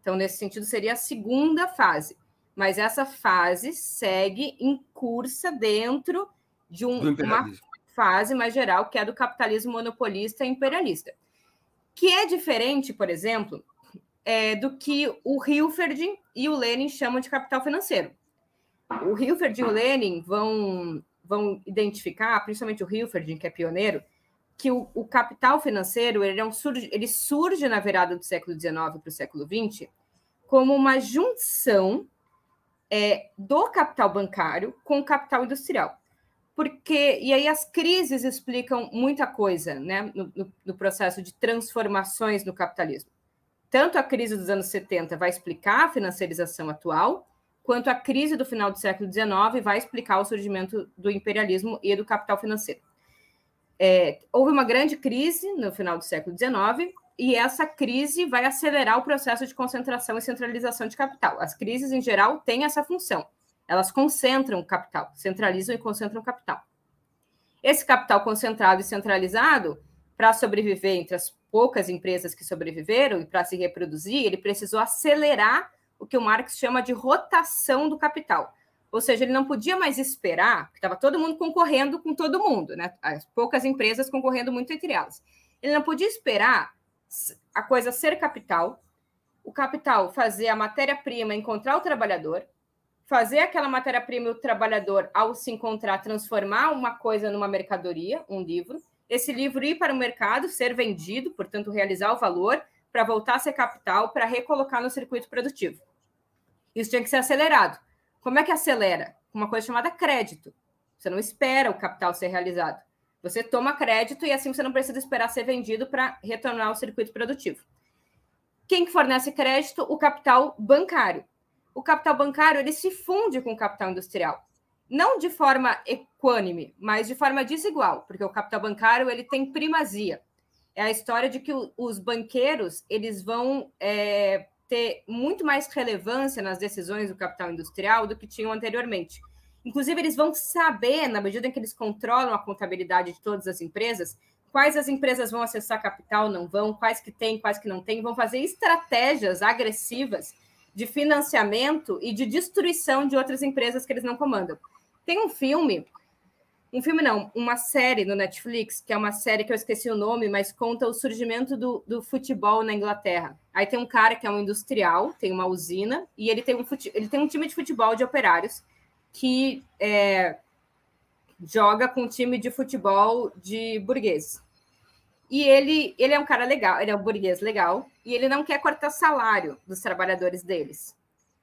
Speaker 3: Então, nesse sentido, seria a segunda fase. Mas essa fase segue em cursa dentro de um, uma fase mais geral, que é do capitalismo monopolista e imperialista. Que é diferente, por exemplo, é, do que o Hilferd e o Lenin chamam de capital financeiro o Hilferd e o Lenin vão, vão identificar, principalmente o Hilferd, que é pioneiro, que o, o capital financeiro ele, é um, ele surge na virada do século XIX para o século XX como uma junção é, do capital bancário com o capital industrial. Porque, e aí as crises explicam muita coisa né, no, no, no processo de transformações no capitalismo. Tanto a crise dos anos 70 vai explicar a financiarização atual, quanto a crise do final do século XIX vai explicar o surgimento do imperialismo e do capital financeiro. É, houve uma grande crise no final do século XIX e essa crise vai acelerar o processo de concentração e centralização de capital. As crises, em geral, têm essa função. Elas concentram capital, centralizam e concentram capital. Esse capital concentrado e centralizado, para sobreviver entre as poucas empresas que sobreviveram e para se reproduzir, ele precisou acelerar o que o Marx chama de rotação do capital. Ou seja, ele não podia mais esperar, porque estava todo mundo concorrendo com todo mundo, né? As poucas empresas concorrendo muito entre elas. Ele não podia esperar a coisa ser capital, o capital fazer a matéria-prima encontrar o trabalhador, fazer aquela matéria-prima e o trabalhador, ao se encontrar, transformar uma coisa numa mercadoria, um livro, esse livro ir para o mercado, ser vendido, portanto, realizar o valor, para voltar a ser capital, para recolocar no circuito produtivo. Isso tinha que ser acelerado. Como é que acelera? Uma coisa chamada crédito. Você não espera o capital ser realizado. Você toma crédito e assim você não precisa esperar ser vendido para retornar ao circuito produtivo. Quem que fornece crédito? O capital bancário. O capital bancário ele se funde com o capital industrial. Não de forma equânime, mas de forma desigual, porque o capital bancário ele tem primazia é a história de que os banqueiros eles vão é, ter muito mais relevância nas decisões do capital industrial do que tinham anteriormente. Inclusive, eles vão saber, na medida em que eles controlam a contabilidade de todas as empresas, quais as empresas vão acessar capital, não vão, quais que têm, quais que não têm, vão fazer estratégias agressivas de financiamento e de destruição de outras empresas que eles não comandam. Tem um filme um filme não, uma série no Netflix, que é uma série que eu esqueci o nome, mas conta o surgimento do, do futebol na Inglaterra. Aí tem um cara que é um industrial, tem uma usina, e ele tem um, ele tem um time de futebol de operários que é, joga com um time de futebol de burguês. E ele, ele é um cara legal, ele é um burguês legal, e ele não quer cortar salário dos trabalhadores deles.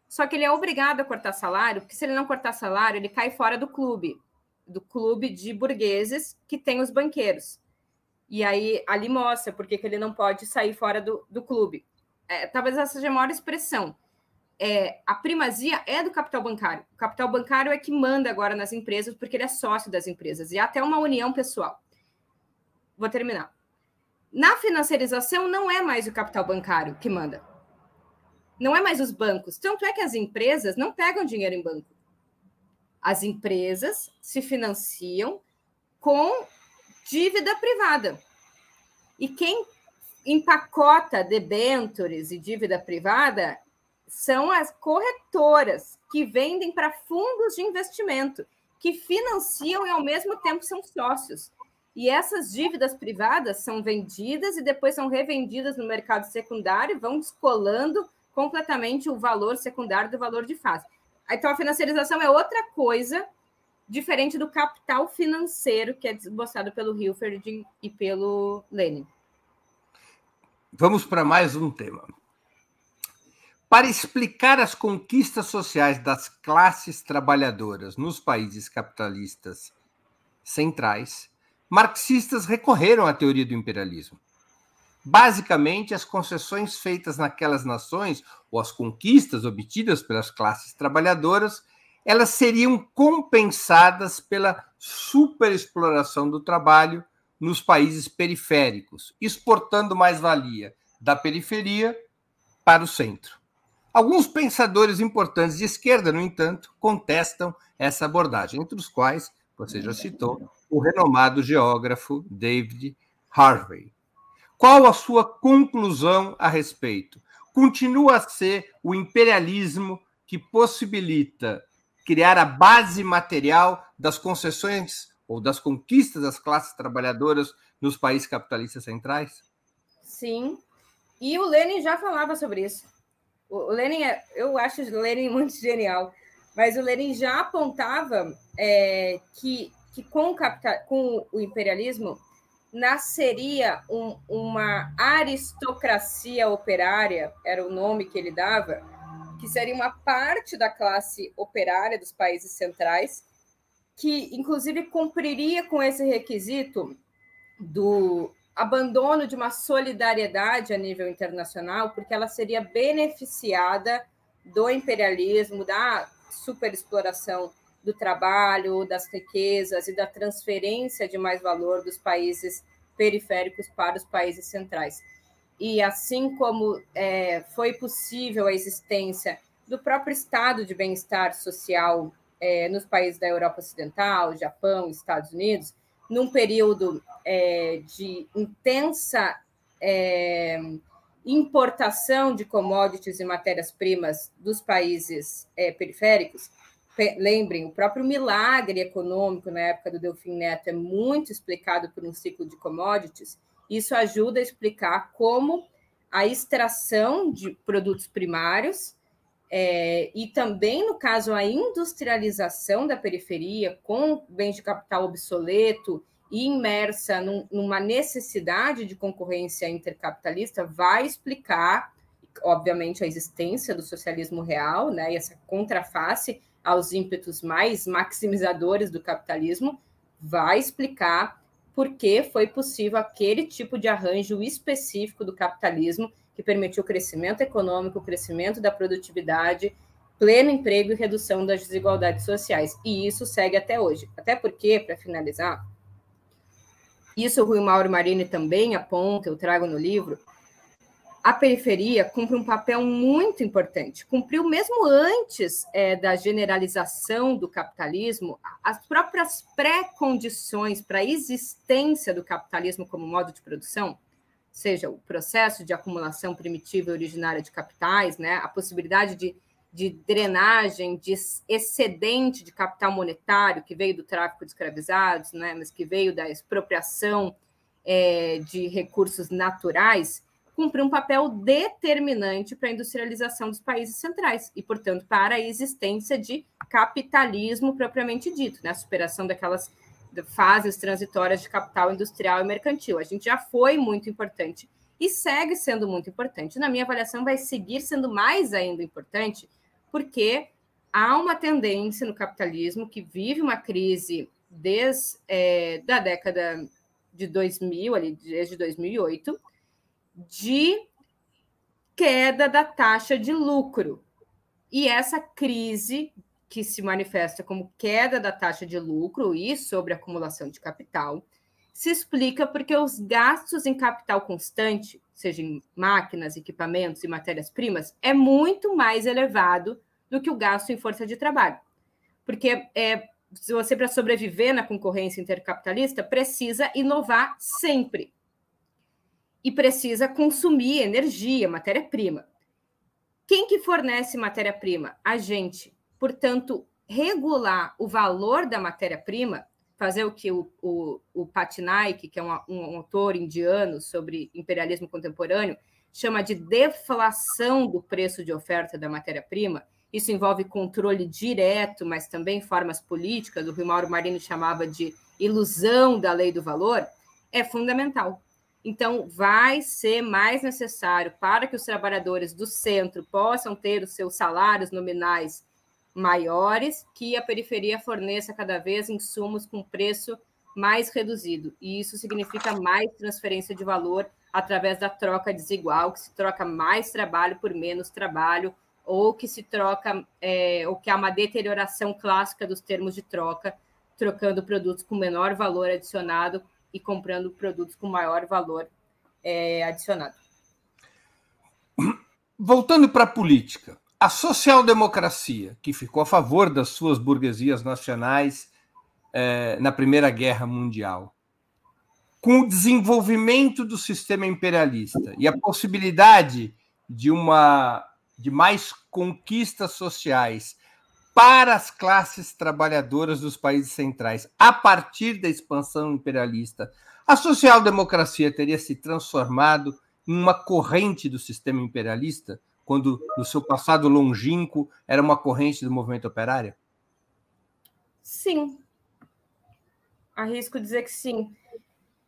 Speaker 3: Só que ele é obrigado a cortar salário, porque se ele não cortar salário, ele cai fora do clube do clube de burgueses que tem os banqueiros. E aí ali mostra porque que ele não pode sair fora do, do clube. É, talvez essa seja a maior expressão. É, a primazia é do capital bancário. O capital bancário é que manda agora nas empresas, porque ele é sócio das empresas, e até uma união pessoal. Vou terminar. Na financiarização, não é mais o capital bancário que manda. Não é mais os bancos. Tanto é que as empresas não pegam dinheiro em banco. As empresas se financiam com dívida privada. E quem empacota debentures e dívida privada são as corretoras que vendem para fundos de investimento, que financiam e ao mesmo tempo são sócios. E essas dívidas privadas são vendidas e depois são revendidas no mercado secundário, vão descolando completamente o valor secundário do valor de face. Então, a financiarização é outra coisa diferente do capital financeiro que é desboçado pelo Hilferd e pelo Lenin.
Speaker 2: Vamos para mais um tema. Para explicar as conquistas sociais das classes trabalhadoras nos países capitalistas centrais, marxistas recorreram à teoria do imperialismo. Basicamente, as concessões feitas naquelas nações, ou as conquistas obtidas pelas classes trabalhadoras, elas seriam compensadas pela superexploração do trabalho nos países periféricos, exportando mais-valia da periferia para o centro. Alguns pensadores importantes de esquerda, no entanto, contestam essa abordagem, entre os quais, você já citou, o renomado geógrafo David Harvey. Qual a sua conclusão a respeito? Continua a ser o imperialismo que possibilita criar a base material das concessões ou das conquistas das classes trabalhadoras nos países capitalistas centrais?
Speaker 3: Sim. E o Lenin já falava sobre isso. O Lenin, é, eu acho o Lenin muito genial, mas o Lenin já apontava é, que, que com, o capital, com o imperialismo nasceria um, uma aristocracia operária, era o nome que ele dava, que seria uma parte da classe operária dos países centrais, que inclusive cumpriria com esse requisito do abandono de uma solidariedade a nível internacional, porque ela seria beneficiada do imperialismo, da superexploração do trabalho, das riquezas e da transferência de mais valor dos países periféricos para os países centrais. E assim como é, foi possível a existência do próprio estado de bem-estar social é, nos países da Europa Ocidental, Japão, Estados Unidos, num período é, de intensa é, importação de commodities e matérias-primas dos países é, periféricos. Lembrem, o próprio milagre econômico na época do Delfim Neto é muito explicado por um ciclo de commodities. Isso ajuda a explicar como a extração de produtos primários é, e também, no caso, a industrialização da periferia com bens de capital obsoleto e imersa num, numa necessidade de concorrência intercapitalista, vai explicar, obviamente, a existência do socialismo real, né, e essa contraface aos ímpetos mais maximizadores do capitalismo, vai explicar por que foi possível aquele tipo de arranjo específico do capitalismo que permitiu o crescimento econômico, o crescimento da produtividade, pleno emprego e redução das desigualdades sociais. E isso segue até hoje. Até porque, para finalizar, isso o Rui Mauro Marini também aponta, eu trago no livro, a periferia cumpre um papel muito importante. Cumpriu mesmo antes é, da generalização do capitalismo, as próprias pré-condições para a existência do capitalismo como modo de produção, seja o processo de acumulação primitiva e originária de capitais, né, a possibilidade de de drenagem, de excedente de capital monetário que veio do tráfico de escravizados, né, mas que veio da expropriação é, de recursos naturais, cumpriu um papel determinante para a industrialização dos países centrais e, portanto, para a existência de capitalismo propriamente dito, né, a superação daquelas fases transitórias de capital industrial e mercantil. A gente já foi muito importante e segue sendo muito importante. Na minha avaliação, vai seguir sendo mais ainda importante porque há uma tendência no capitalismo que vive uma crise desde é, da década de 2000, ali, desde 2008, de queda da taxa de lucro. E essa crise que se manifesta como queda da taxa de lucro e sobre acumulação de capital, se explica porque os gastos em capital constante, seja em máquinas, equipamentos e matérias-primas, é muito mais elevado do que o gasto em força de trabalho. Porque é, você, para sobreviver na concorrência intercapitalista, precisa inovar sempre. E precisa consumir energia, matéria-prima. Quem que fornece matéria-prima? A gente. Portanto, regular o valor da matéria-prima fazer o que o, o, o Patnaik, que é um, um autor indiano sobre imperialismo contemporâneo, chama de deflação do preço de oferta da matéria-prima. Isso envolve controle direto, mas também formas políticas, o o Mauro Marini chamava de ilusão da lei do valor, é fundamental. Então, vai ser mais necessário para que os trabalhadores do centro possam ter os seus salários nominais maiores, que a periferia forneça cada vez insumos com preço mais reduzido. E isso significa mais transferência de valor através da troca desigual, que se troca mais trabalho por menos trabalho, ou que se troca, é, ou que há uma deterioração clássica dos termos de troca, trocando produtos com menor valor adicionado e comprando produtos com maior valor é, adicionado.
Speaker 2: Voltando para a política, a social-democracia, que ficou a favor das suas burguesias nacionais é, na Primeira Guerra Mundial, com o desenvolvimento do sistema imperialista e a possibilidade de uma de mais conquistas sociais para as classes trabalhadoras dos países centrais a partir da expansão imperialista, a social-democracia teria se transformado em uma corrente do sistema imperialista, quando no seu passado longínquo era uma corrente do movimento operário?
Speaker 3: Sim. Arrisco dizer que sim.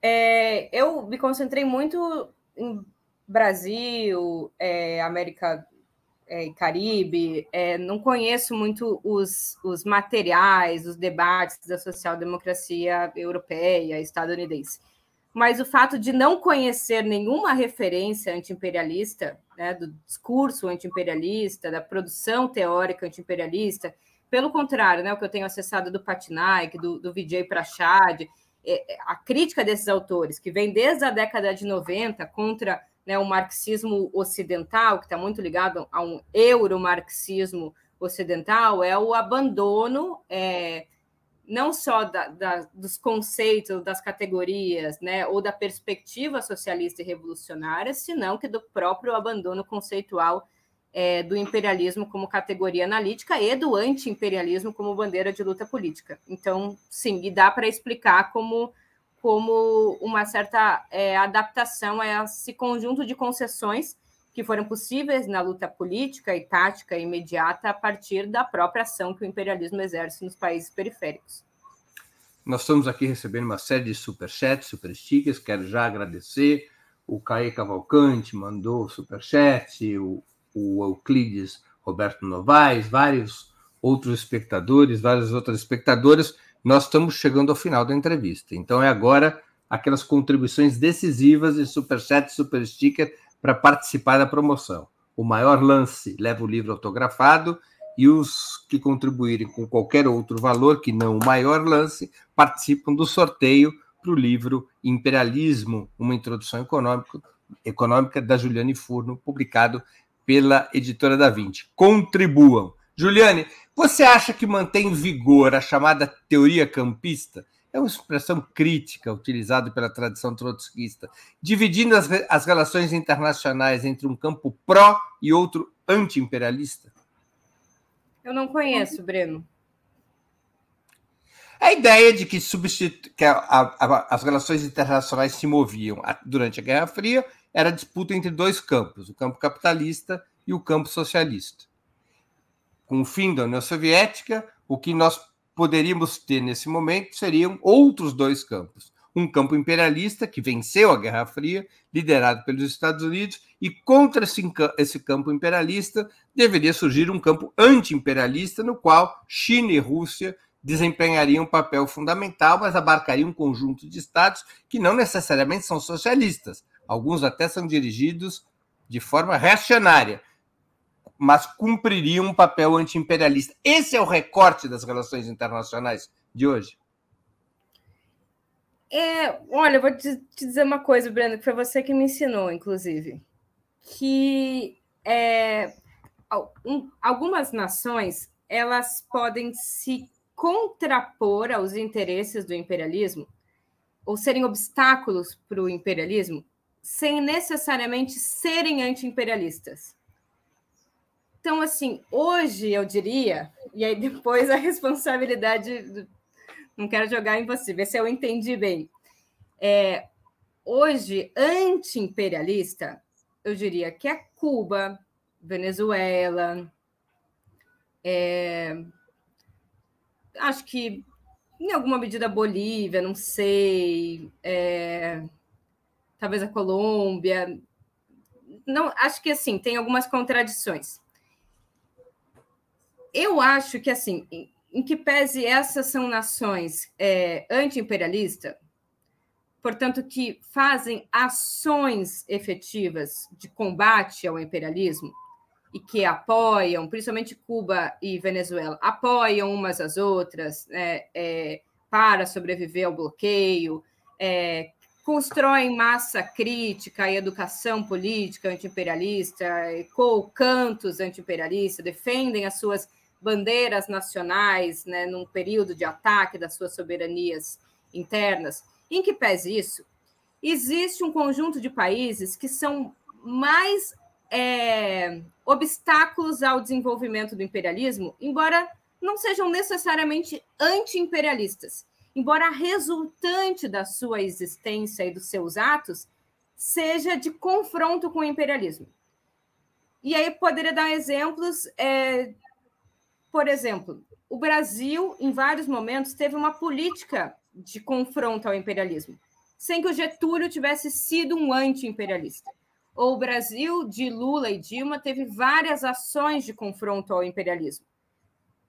Speaker 3: É, eu me concentrei muito em Brasil, é, América é, Caribe, é, não conheço muito os, os materiais, os debates da social-democracia europeia, estadunidense. Mas o fato de não conhecer nenhuma referência antiimperialista, né, do discurso antiimperialista, da produção teórica antiimperialista, pelo contrário, né, o que eu tenho acessado do Patnaik, do, do Vijay Prashad, é, é, a crítica desses autores, que vem desde a década de 90 contra né, o marxismo ocidental, que está muito ligado a um euromarxismo ocidental, é o abandono é, não só da, da, dos conceitos, das categorias, né, ou da perspectiva socialista e revolucionária, senão que do próprio abandono conceitual é, do imperialismo como categoria analítica e do anti-imperialismo como bandeira de luta política. Então, sim, e dá para explicar como como uma certa é, adaptação a esse conjunto de concessões que foram possíveis na luta política e tática imediata a partir da própria ação que o imperialismo exerce nos países periféricos.
Speaker 2: Nós estamos aqui recebendo uma série de superchats, super stickers. Quero já agradecer. O Caê Cavalcante mandou superchat, o, o Euclides Roberto Novaes, vários outros espectadores, várias outras espectadoras nós estamos chegando ao final da entrevista. Então é agora aquelas contribuições decisivas de Superchat e Super Sticker para participar da promoção. O maior lance leva o livro autografado e os que contribuírem com qualquer outro valor que não o maior lance participam do sorteio para o livro Imperialismo, uma introdução econômica, econômica da Juliane Furno, publicado pela editora da Vinci. Contribuam. Juliane, você acha que mantém vigor a chamada teoria campista? É uma expressão crítica utilizada pela tradição trotskista, dividindo as, as relações internacionais entre um campo pró e outro anti-imperialista?
Speaker 3: Eu não conheço, Breno.
Speaker 2: A ideia de que, substitu... que a, a, as relações internacionais se moviam durante a Guerra Fria era a disputa entre dois campos, o campo capitalista e o campo socialista com o fim da União Soviética, o que nós poderíamos ter nesse momento seriam outros dois campos. Um campo imperialista, que venceu a Guerra Fria, liderado pelos Estados Unidos, e contra esse campo imperialista deveria surgir um campo anti-imperialista, no qual China e Rússia desempenhariam um papel fundamental, mas abarcariam um conjunto de estados que não necessariamente são socialistas. Alguns até são dirigidos de forma reacionária, mas cumpririam um papel anti-imperialista. Esse é o recorte das relações internacionais de hoje?
Speaker 3: É, olha, eu vou te, dizer uma coisa, Breno, que foi você que me ensinou, inclusive, que é, um, algumas nações elas podem se contrapor aos interesses do imperialismo ou serem obstáculos para o imperialismo sem necessariamente serem anti-imperialistas. Então, assim, hoje eu diria, e aí depois a responsabilidade não quero jogar em você, ver se eu entendi bem. É, hoje, anti-imperialista, eu diria que é Cuba, Venezuela, é, acho que em alguma medida Bolívia, não sei, é, talvez a Colômbia. Não, acho que assim tem algumas contradições. Eu acho que assim, em, em que pese essas são nações é, anti-imperialista, portanto que fazem ações efetivas de combate ao imperialismo, e que apoiam, principalmente Cuba e Venezuela, apoiam umas às outras né, é, para sobreviver ao bloqueio, é, constroem massa crítica e educação política antiimperialista, com cantos antiimperialistas, defendem as suas bandeiras nacionais né, num período de ataque das suas soberanias internas. Em que pese isso, existe um conjunto de países que são mais é, obstáculos ao desenvolvimento do imperialismo, embora não sejam necessariamente anti-imperialistas, embora a resultante da sua existência e dos seus atos seja de confronto com o imperialismo. E aí poderia dar exemplos, é, por exemplo, o Brasil, em vários momentos, teve uma política de confronto ao imperialismo, sem que o Getúlio tivesse sido um anti-imperialista o Brasil de Lula e Dilma teve várias ações de confronto ao imperialismo.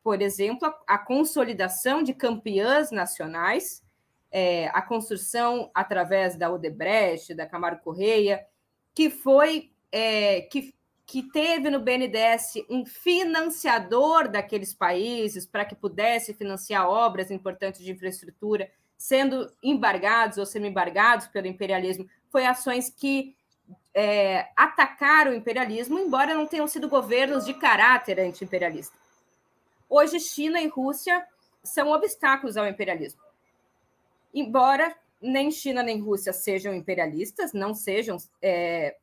Speaker 3: Por exemplo, a, consolidação de campeãs nacionais, é, a construção através da Odebrecht, da Camargo Correia, que foi é, que, que teve no BNDES um financiador daqueles países para que pudesse financiar obras importantes de infraestrutura, sendo embargados ou semi-embargados pelo imperialismo, foi ações que é, atacar o imperialismo, embora não tenham sido governos de caráter anti-imperialista. Hoje, China e Rússia são obstáculos ao imperialismo. Embora nem China nem Rússia sejam imperialistas, não sejam é,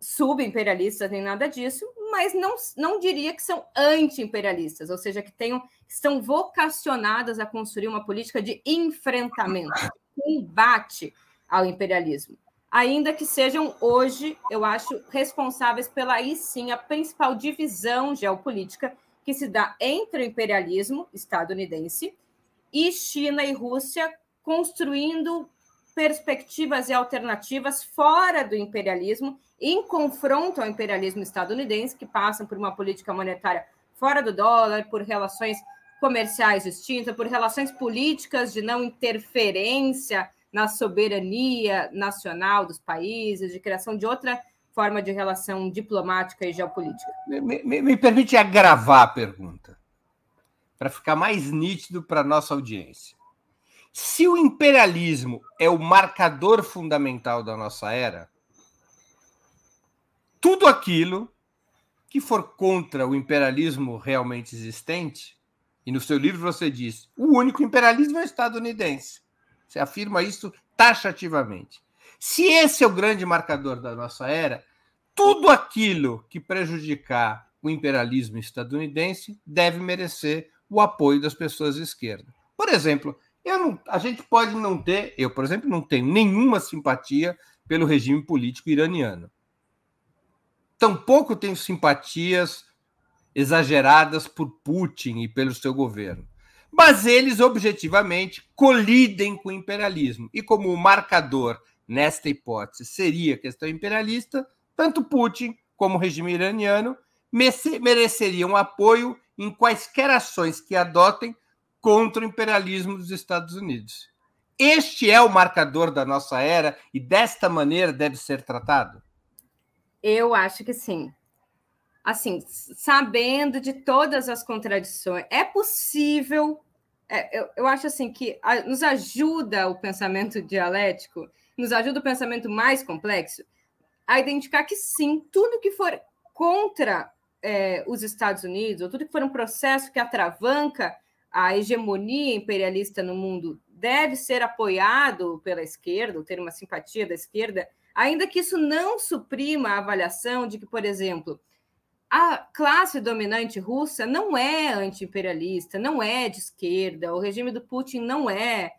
Speaker 3: subimperialistas nem nada disso, mas não, não diria que são anti-imperialistas, ou seja, que tenham, estão vocacionadas a construir uma política de enfrentamento, combate ao imperialismo. Ainda que sejam hoje, eu acho, responsáveis pela aí sim a principal divisão geopolítica que se dá entre o imperialismo estadunidense e China e Rússia construindo perspectivas e alternativas fora do imperialismo, em confronto ao imperialismo estadunidense, que passam por uma política monetária fora do dólar, por relações comerciais distintas, por relações políticas de não interferência na soberania nacional dos países, de criação de outra forma de relação diplomática e geopolítica.
Speaker 2: Me, me, me permite agravar a pergunta, para ficar mais nítido para a nossa audiência. Se o imperialismo é o marcador fundamental da nossa era, tudo aquilo que for contra o imperialismo realmente existente, e no seu livro você diz, o único imperialismo é estadunidense. Você afirma isso taxativamente. Se esse é o grande marcador da nossa era, tudo aquilo que prejudicar o imperialismo estadunidense deve merecer o apoio das pessoas de esquerda. Por exemplo, não, a gente pode não ter, eu, por exemplo, não tenho nenhuma simpatia pelo regime político iraniano. Tampouco tenho simpatias exageradas por Putin e pelo seu governo mas eles objetivamente colidem com o imperialismo. E como o marcador nesta hipótese seria a questão imperialista, tanto Putin como o regime iraniano mereceriam apoio em quaisquer ações que adotem contra o imperialismo dos Estados Unidos. Este é o marcador da nossa era e desta maneira deve ser tratado?
Speaker 3: Eu acho que sim assim, sabendo de todas as contradições, é possível. É, eu, eu acho assim que a, nos ajuda o pensamento dialético, nos ajuda o pensamento mais complexo a identificar que sim, tudo que for contra é, os Estados Unidos, ou tudo que for um processo que atravanca a hegemonia imperialista no mundo, deve ser apoiado pela esquerda, ou ter uma simpatia da esquerda, ainda que isso não suprima a avaliação de que, por exemplo, a classe dominante russa não é anti-imperialista, não é de esquerda, o regime do Putin não é,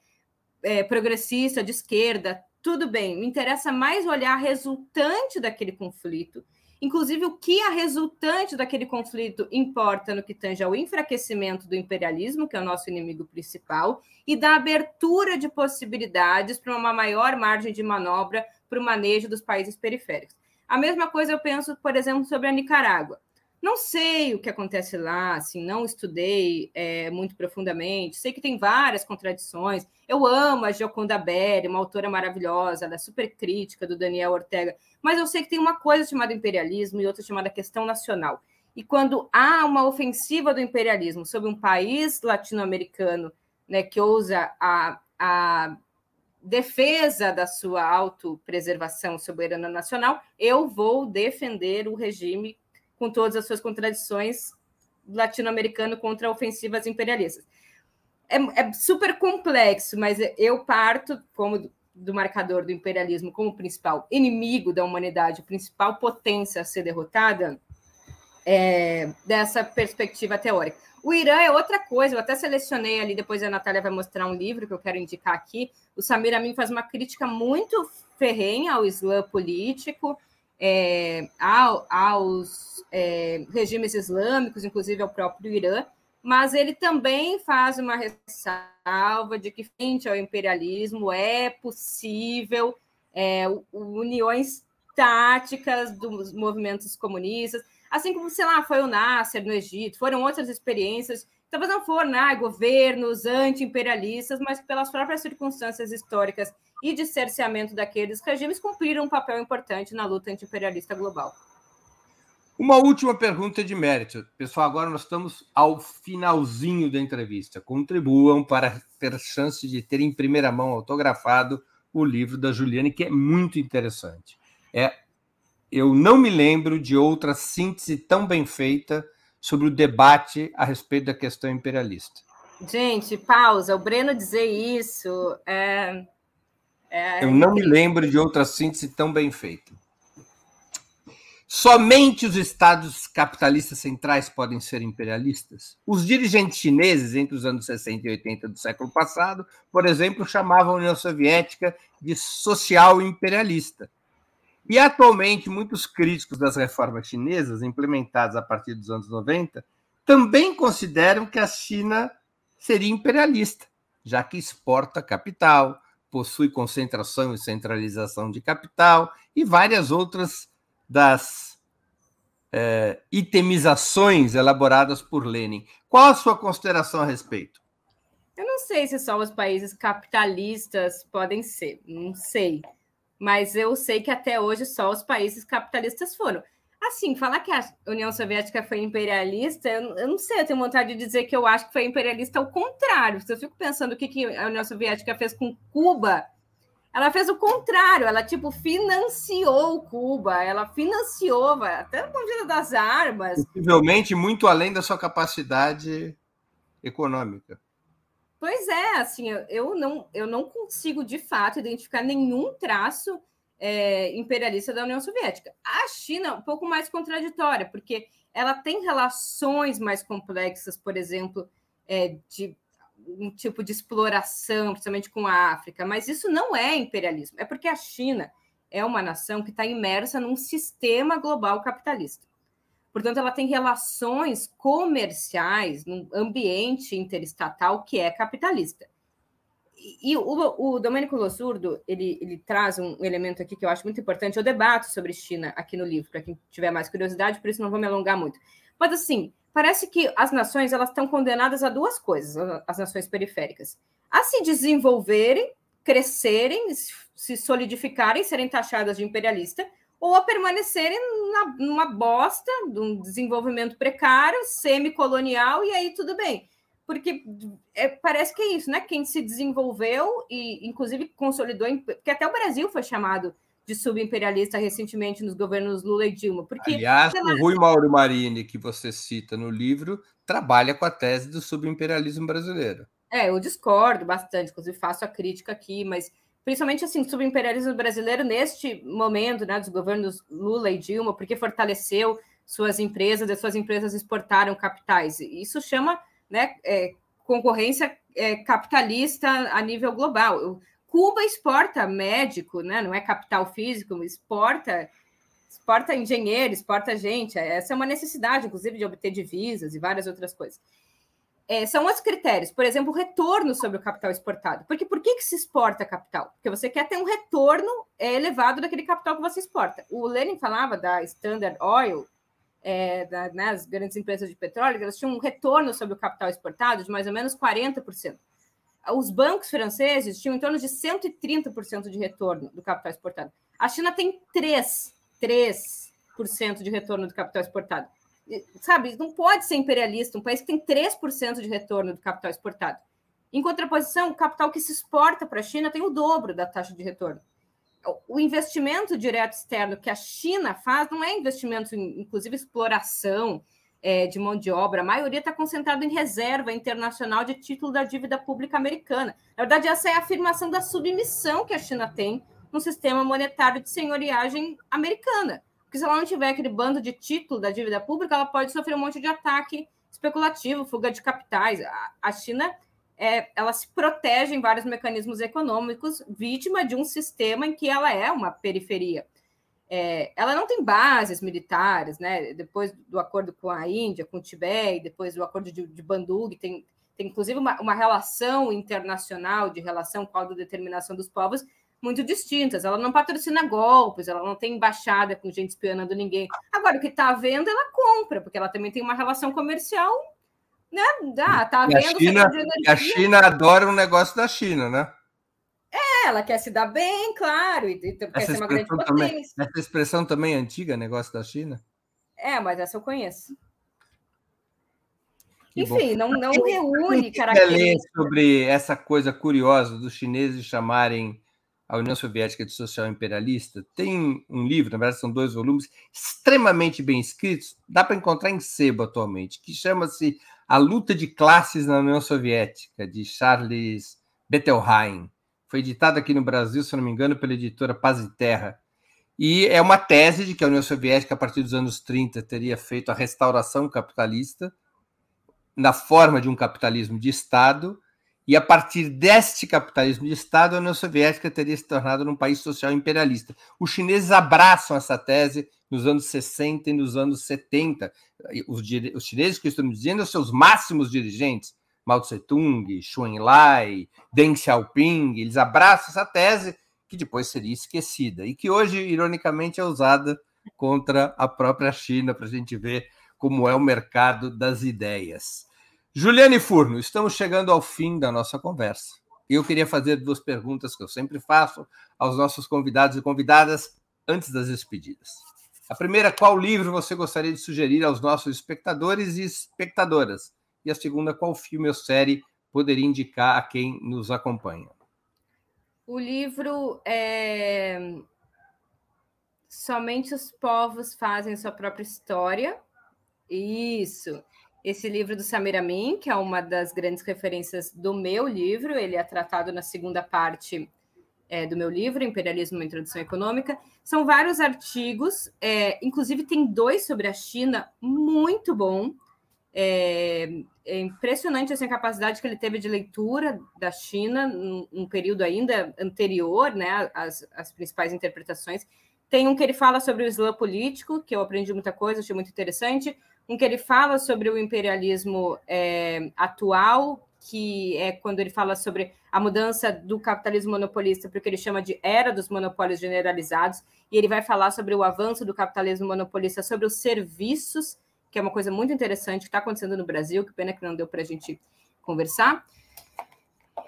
Speaker 3: é progressista de esquerda. Tudo bem, me interessa mais olhar resultante daquele conflito inclusive o que a resultante daquele conflito importa no que tange ao enfraquecimento do imperialismo, que é o nosso inimigo principal, e da abertura de possibilidades para uma maior margem de manobra para o manejo dos países periféricos. A mesma coisa eu penso, por exemplo, sobre a Nicarágua. Não sei o que acontece lá, assim, não estudei é, muito profundamente. Sei que tem várias contradições. Eu amo a Gioconda Belli, uma autora maravilhosa, ela é super crítica do Daniel Ortega. Mas eu sei que tem uma coisa chamada imperialismo e outra chamada questão nacional. E quando há uma ofensiva do imperialismo sobre um país latino-americano né, que ousa a, a defesa da sua autopreservação soberana nacional, eu vou defender o regime com todas as suas contradições, latino-americano contra ofensivas imperialistas. É, é, super complexo, mas eu parto como do, do marcador do imperialismo como principal inimigo da humanidade, principal potência a ser derrotada, é, dessa perspectiva teórica. O Irã é outra coisa, eu até selecionei ali, depois a Natália vai mostrar um livro que eu quero indicar aqui. O Samir Amin faz uma crítica muito ferrenha ao Islã político, é, ao, aos é, regimes islâmicos, inclusive ao próprio Irã, mas ele também faz uma ressalva de que, frente ao imperialismo, é possível é, uniões táticas dos movimentos comunistas, assim como, sei lá, foi o Nasser no Egito, foram outras experiências, talvez não foram né, governos anti-imperialistas, mas pelas próprias circunstâncias históricas e de cerceamento daqueles regimes cumpriram um papel importante na luta anti-imperialista global.
Speaker 2: Uma última pergunta de mérito. Pessoal, agora nós estamos ao finalzinho da entrevista. Contribuam para ter chance de ter em primeira mão autografado o livro da Juliane, que é muito interessante. É, eu não me lembro de outra síntese tão bem feita sobre o debate a respeito da questão imperialista.
Speaker 3: Gente, pausa. O Breno dizer isso é,
Speaker 2: é... Eu não me lembro de outra síntese tão bem feita. Somente os estados capitalistas centrais podem ser imperialistas? Os dirigentes chineses, entre os anos 60 e 80 do século passado, por exemplo, chamavam a União Soviética de social imperialista. E atualmente, muitos críticos das reformas chinesas, implementadas a partir dos anos 90, também consideram que a China seria imperialista, já que exporta capital, possui concentração e centralização de capital e várias outras das é, itemizações elaboradas por Lenin. Qual a sua consideração a respeito?
Speaker 3: Eu não sei se só os países capitalistas podem ser, não sei. Mas eu sei que até hoje só os países capitalistas foram. Assim, falar que a União Soviética foi imperialista, eu, não sei, eu tenho vontade de dizer que eu acho que foi imperialista ao contrário. Se eu fico pensando o que, que a União Soviética fez com Cuba, ela fez o contrário, ela tipo financiou Cuba, ela financiou até no ponto das armas.
Speaker 2: Possivelmente muito além da sua capacidade econômica.
Speaker 3: Pois é, assim, eu não, eu não consigo de fato identificar nenhum traço é, imperialista da União Soviética. A China um pouco mais contraditória, porque ela tem relações mais complexas, por exemplo, é, de um tipo de exploração, principalmente com a África, mas isso não é imperialismo, é porque a China é uma nação que está imersa num sistema global capitalista. Portanto, ela tem relações comerciais num ambiente interestatal que é capitalista. E, o, o Domênico Lossurdo, ele, ele traz um elemento aqui que eu acho muito importante. Eu debato sobre China aqui no livro, para quem tiver mais curiosidade, por isso não vou me alongar muito. Mas, assim, parece que as nações elas estão condenadas a duas coisas, as nações periféricas. A se desenvolverem, crescerem, se solidificarem, serem taxadas de imperialista, ou a permanecerem na, numa bosta, de um desenvolvimento precário, semicolonial, e aí tudo bem. Porque é, parece que é isso, né? Quem se desenvolveu e, inclusive, consolidou, porque até o Brasil foi chamado de subimperialista recentemente nos governos Lula e Dilma. Porque,
Speaker 2: Aliás, o Rui Mauro Marini, que você cita no livro, trabalha com a tese do subimperialismo brasileiro.
Speaker 3: É, eu discordo bastante, inclusive faço a crítica aqui, mas principalmente assim, subimperialismo brasileiro neste momento, né, dos governos Lula e Dilma, porque fortaleceu suas empresas, as suas empresas exportaram capitais. Isso chama né, é, concorrência é, capitalista a nível global. Cuba exporta médico, né, não é capital físico, exporta exporta engenheiro, exporta gente. Essa é uma necessidade, inclusive, de obter divisas e várias outras coisas. É, são os critérios, por exemplo, o retorno sobre o capital exportado. Porque por que, que se exporta capital? Porque você quer ter um retorno é, elevado daquele capital que você exporta. O Lenin falava da Standard Oil, é, da, né, as grandes empresas de petróleo, elas tinham um retorno sobre o capital exportado de mais ou menos 40%. Os bancos franceses tinham em torno de 130% de retorno do capital exportado. A China tem 3%, 3% de retorno do capital exportado. Sabe, não pode ser imperialista um país que tem 3% de retorno do capital exportado. Em contraposição, o capital que se exporta para a China tem o dobro da taxa de retorno o investimento direto externo que a China faz não é investimento, inclusive exploração é, de mão de obra, a maioria está concentrada em reserva internacional de título da dívida pública americana. Na verdade, essa é a afirmação da submissão que a China tem no sistema monetário de senhoriagem americana. Porque se ela não tiver aquele bando de título da dívida pública, ela pode sofrer um monte de ataque especulativo, fuga de capitais. A China é, ela se protege em vários mecanismos econômicos, vítima de um sistema em que ela é uma periferia. É, ela não tem bases militares, né? Depois do acordo com a Índia, com o Tibete, depois do acordo de, de Bandung, tem, tem inclusive uma, uma relação internacional de relação com a autodeterminação dos povos muito distintas. Ela não patrocina golpes, ela não tem embaixada com gente espionando ninguém. Agora, o que está vendo, ela compra, porque ela também tem uma relação comercial né? Ah, tá
Speaker 2: e
Speaker 3: vendo?
Speaker 2: A China, a China adora um negócio da China, né?
Speaker 3: É, ela quer se dar bem, claro, e, e quer ser uma grande
Speaker 2: também, potência. Essa expressão também é antiga, negócio da China?
Speaker 3: É, mas essa eu conheço. Que Enfim, bom. não, não reúne características.
Speaker 2: sobre essa coisa curiosa dos chineses chamarem a União Soviética de Social Imperialista. Tem um livro, na verdade são dois volumes, extremamente bem escritos, dá para encontrar em sebo atualmente, que chama-se A Luta de Classes na União Soviética, de Charles Bettelheim. Foi editado aqui no Brasil, se não me engano, pela editora Paz e Terra. E é uma tese de que a União Soviética, a partir dos anos 30, teria feito a restauração capitalista na forma de um capitalismo de Estado, e a partir deste capitalismo de Estado, a União Soviética teria se tornado um país social imperialista. Os chineses abraçam essa tese nos anos 60 e nos anos 70. Os, os chineses que estão dizendo, os seus máximos dirigentes, Mao Tse-tung, Xu Enlai, Deng Xiaoping, eles abraçam essa tese que depois seria esquecida e que hoje, ironicamente, é usada contra a própria China, para a gente ver como é o mercado das ideias. Juliane Furno, estamos chegando ao fim da nossa conversa. Eu queria fazer duas perguntas que eu sempre faço aos nossos convidados e convidadas antes das despedidas. A primeira, qual livro você gostaria de sugerir aos nossos espectadores e espectadoras? E a segunda, qual filme ou série poderia indicar a quem nos acompanha?
Speaker 3: O livro é Somente os povos fazem sua própria história. Isso esse livro do Samir Amin, que é uma das grandes referências do meu livro, ele é tratado na segunda parte é, do meu livro, Imperialismo, uma Introdução Econômica. São vários artigos, é, inclusive tem dois sobre a China, muito bom. É, é, impressionante assim, a capacidade que ele teve de leitura da China, num, num período ainda anterior né, às, às principais interpretações. Tem um que ele fala sobre o Islã político, que eu aprendi muita coisa, achei muito interessante em que ele fala sobre o imperialismo é, atual, que é quando ele fala sobre a mudança do capitalismo monopolista para o que ele chama de era dos monopólios generalizados, e ele vai falar sobre o avanço do capitalismo monopolista sobre os serviços, que é uma coisa muito interessante que está acontecendo no Brasil, que pena que não deu para a gente conversar.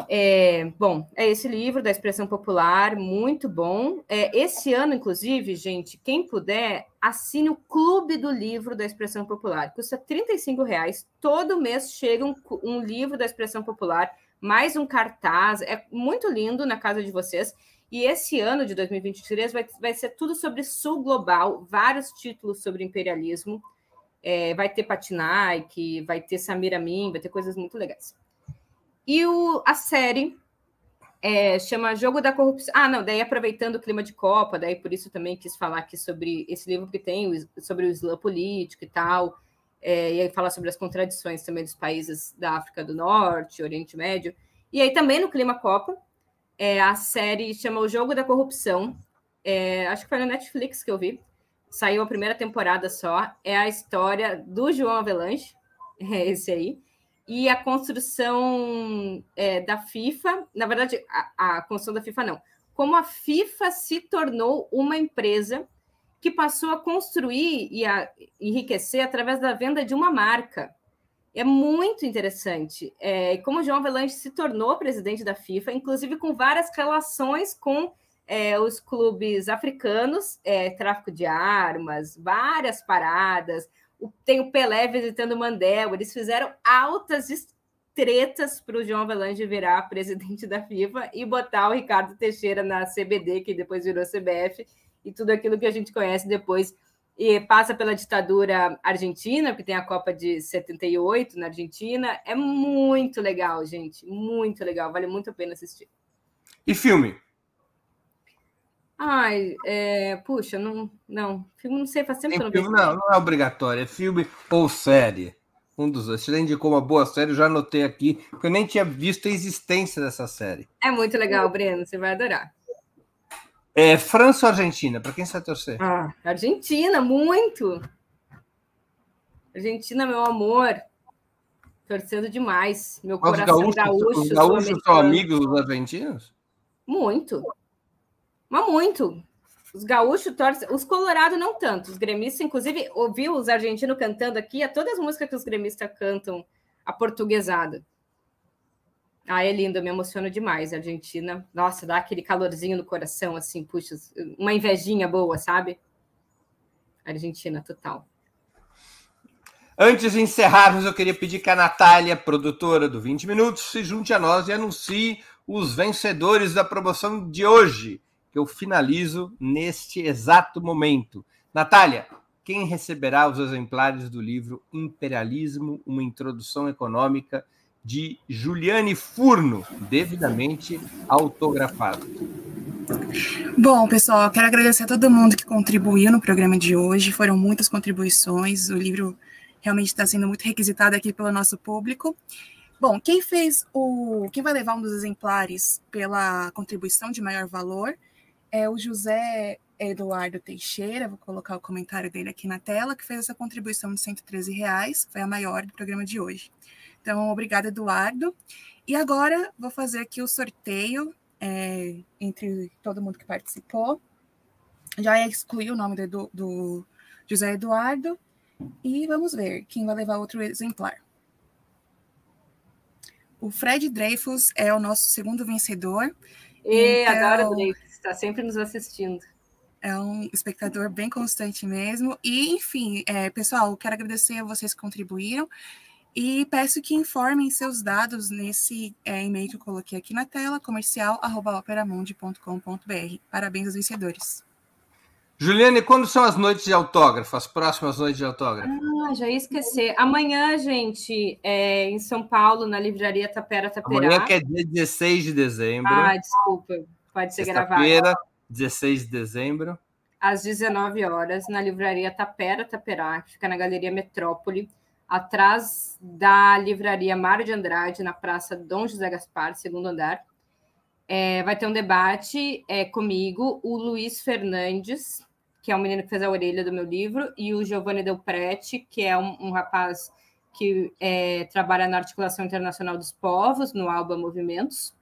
Speaker 3: É, bom, é esse livro da expressão popular, muito bom. É, esse ano, inclusive, gente, quem puder, assine o Clube do Livro da Expressão Popular. Custa R$ reais. Todo mês chega um, um livro da expressão popular, mais um cartaz. É muito lindo na casa de vocês. E esse ano de 2023 vai, vai ser tudo sobre Sul Global, vários títulos sobre imperialismo. É, vai ter Patinaik, vai ter Samira Amin, vai ter coisas muito legais. E o, a série é, chama Jogo da Corrupção. Ah, não, daí aproveitando o clima de Copa, daí por isso também quis falar aqui sobre esse livro que tem, sobre o Islã político e tal, é, e aí falar sobre as contradições também dos países da África do Norte, Oriente Médio. E aí também no clima Copa, é, a série chama O Jogo da Corrupção, é, acho que foi na Netflix que eu vi, saiu a primeira temporada só, é a história do João Avelanche, é esse aí, e a construção é, da FIFA, na verdade, a, a construção da FIFA não, como a FIFA se tornou uma empresa que passou a construir e a enriquecer através da venda de uma marca. É muito interessante. É, como João Avelanche se tornou presidente da FIFA, inclusive com várias relações com é, os clubes africanos, é, tráfico de armas, várias paradas, tem o Pelé visitando o Mandela, eles fizeram altas tretas para o João Avelange virar presidente da FIFA e botar o Ricardo Teixeira na CBD, que depois virou CBF, e tudo aquilo que a gente conhece depois. E passa pela ditadura argentina, que tem a Copa de 78 na Argentina. É muito legal, gente. Muito legal. Vale muito a pena assistir.
Speaker 2: E filme?
Speaker 3: Ai, é, puxa, não, não. Filme não sei, faz tempo que eu
Speaker 2: não filme, Não, não é obrigatório, é filme ou série. Um dos dois. Você indicou uma boa série, eu já anotei aqui, porque eu nem tinha visto a existência dessa série.
Speaker 3: É muito legal, Breno, você vai adorar.
Speaker 2: É França ou Argentina? Para quem você vai torcer?
Speaker 3: Ah, Argentina, muito. Argentina, meu amor. Torcendo demais. Meu Mas coração
Speaker 2: gaúchos, gaúcho. Os gaúchos são amigos dos argentinos?
Speaker 3: Muito. Mas muito. Os gaúchos torcem, os colorados não tanto. Os gremistas, inclusive, ouviu os argentinos cantando aqui, a todas as músicas que os gremistas cantam a portuguesada. Ah, é lindo, eu me emociono demais. A Argentina, nossa, dá aquele calorzinho no coração, assim, puxa, uma invejinha boa, sabe? Argentina, total.
Speaker 2: Antes de encerrarmos, eu queria pedir que a Natália, produtora do 20 Minutos, se junte a nós e anuncie os vencedores da promoção de hoje que eu finalizo neste exato momento. Natália, quem receberá os exemplares do livro Imperialismo, uma introdução econômica de Juliane Furno, devidamente autografado.
Speaker 4: Bom, pessoal, quero agradecer a todo mundo que contribuiu no programa de hoje. Foram muitas contribuições. O livro realmente está sendo muito requisitado aqui pelo nosso público. Bom, quem fez o. Quem vai levar um dos exemplares pela contribuição de maior valor é o José Eduardo Teixeira, vou colocar o comentário dele aqui na tela, que fez essa contribuição de 113 reais, foi a maior do programa de hoje. Então, obrigada, Eduardo. E agora vou fazer aqui o sorteio é, entre todo mundo que participou. Já excluí o nome do, do José Eduardo. E vamos ver quem vai levar outro exemplar. O Fred Dreyfus é o nosso segundo vencedor.
Speaker 3: E então, adoro Dreyfus está sempre nos assistindo.
Speaker 4: É um espectador bem constante mesmo. E, enfim, é, pessoal, quero agradecer a vocês que contribuíram e peço que informem seus dados nesse é, e-mail que eu coloquei aqui na tela, comercial.operamundi.com.br. Parabéns aos vencedores.
Speaker 2: Juliane, quando são as noites de autógrafo, as próximas noites de autógrafo?
Speaker 3: Ah, já ia esquecer. Amanhã, gente, é em São Paulo, na livraria Tapera Taperá.
Speaker 2: Amanhã que é dia 16 de dezembro.
Speaker 3: Ah, desculpa. Pode ser gravado.
Speaker 2: Sexta-feira, 16 de dezembro.
Speaker 3: Às 19 horas, na livraria Tapera Taperá, que fica na Galeria Metrópole, atrás da livraria Mário de Andrade, na Praça Dom José Gaspar, segundo andar. É, vai ter um debate é, comigo, o Luiz Fernandes, que é o menino que fez a orelha do meu livro, e o Giovanni Del Prete, que é um, um rapaz que é, trabalha na articulação internacional dos povos, no Alba Movimentos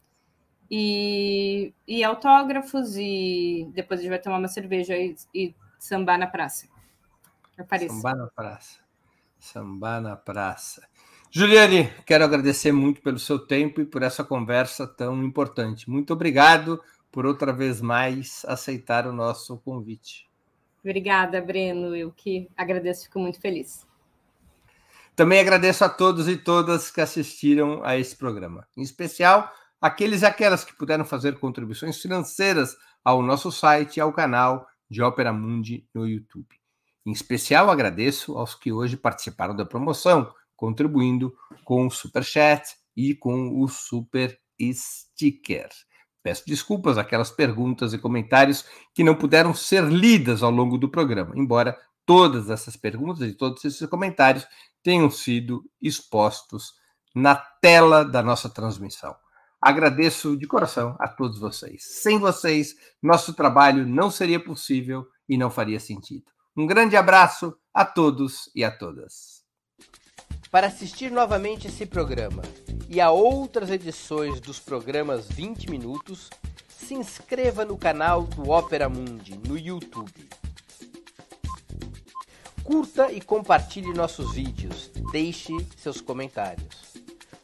Speaker 3: e, e autógrafos, e depois a gente vai tomar uma cerveja e, e sambar na praça.
Speaker 2: Apareça. Sambar na praça. Sambar na praça. Juliane, quero agradecer muito pelo seu tempo e por essa conversa tão importante. Muito obrigado por outra vez mais aceitar o nosso convite.
Speaker 3: Obrigada, Breno. Eu que agradeço, fico muito feliz.
Speaker 2: Também agradeço a todos e todas que assistiram a esse programa. Em especial, aqueles e aquelas que puderam fazer contribuições financeiras ao nosso site e ao canal de Ópera Mundi no YouTube. Em especial, agradeço aos que hoje participaram da promoção, contribuindo com o Super Chat e com o Super Sticker.
Speaker 5: Peço desculpas aquelas perguntas e comentários que não puderam ser lidas ao longo do programa, embora todas essas perguntas e todos esses comentários tenham sido expostos na tela da nossa transmissão. Agradeço de coração a todos vocês. Sem vocês, nosso trabalho não seria possível e não faria sentido. Um grande abraço a todos e a todas.
Speaker 2: Para assistir novamente esse programa e a outras edições dos programas 20 Minutos, se inscreva no canal do Opera Mundi no YouTube. Curta e compartilhe nossos vídeos. Deixe seus comentários.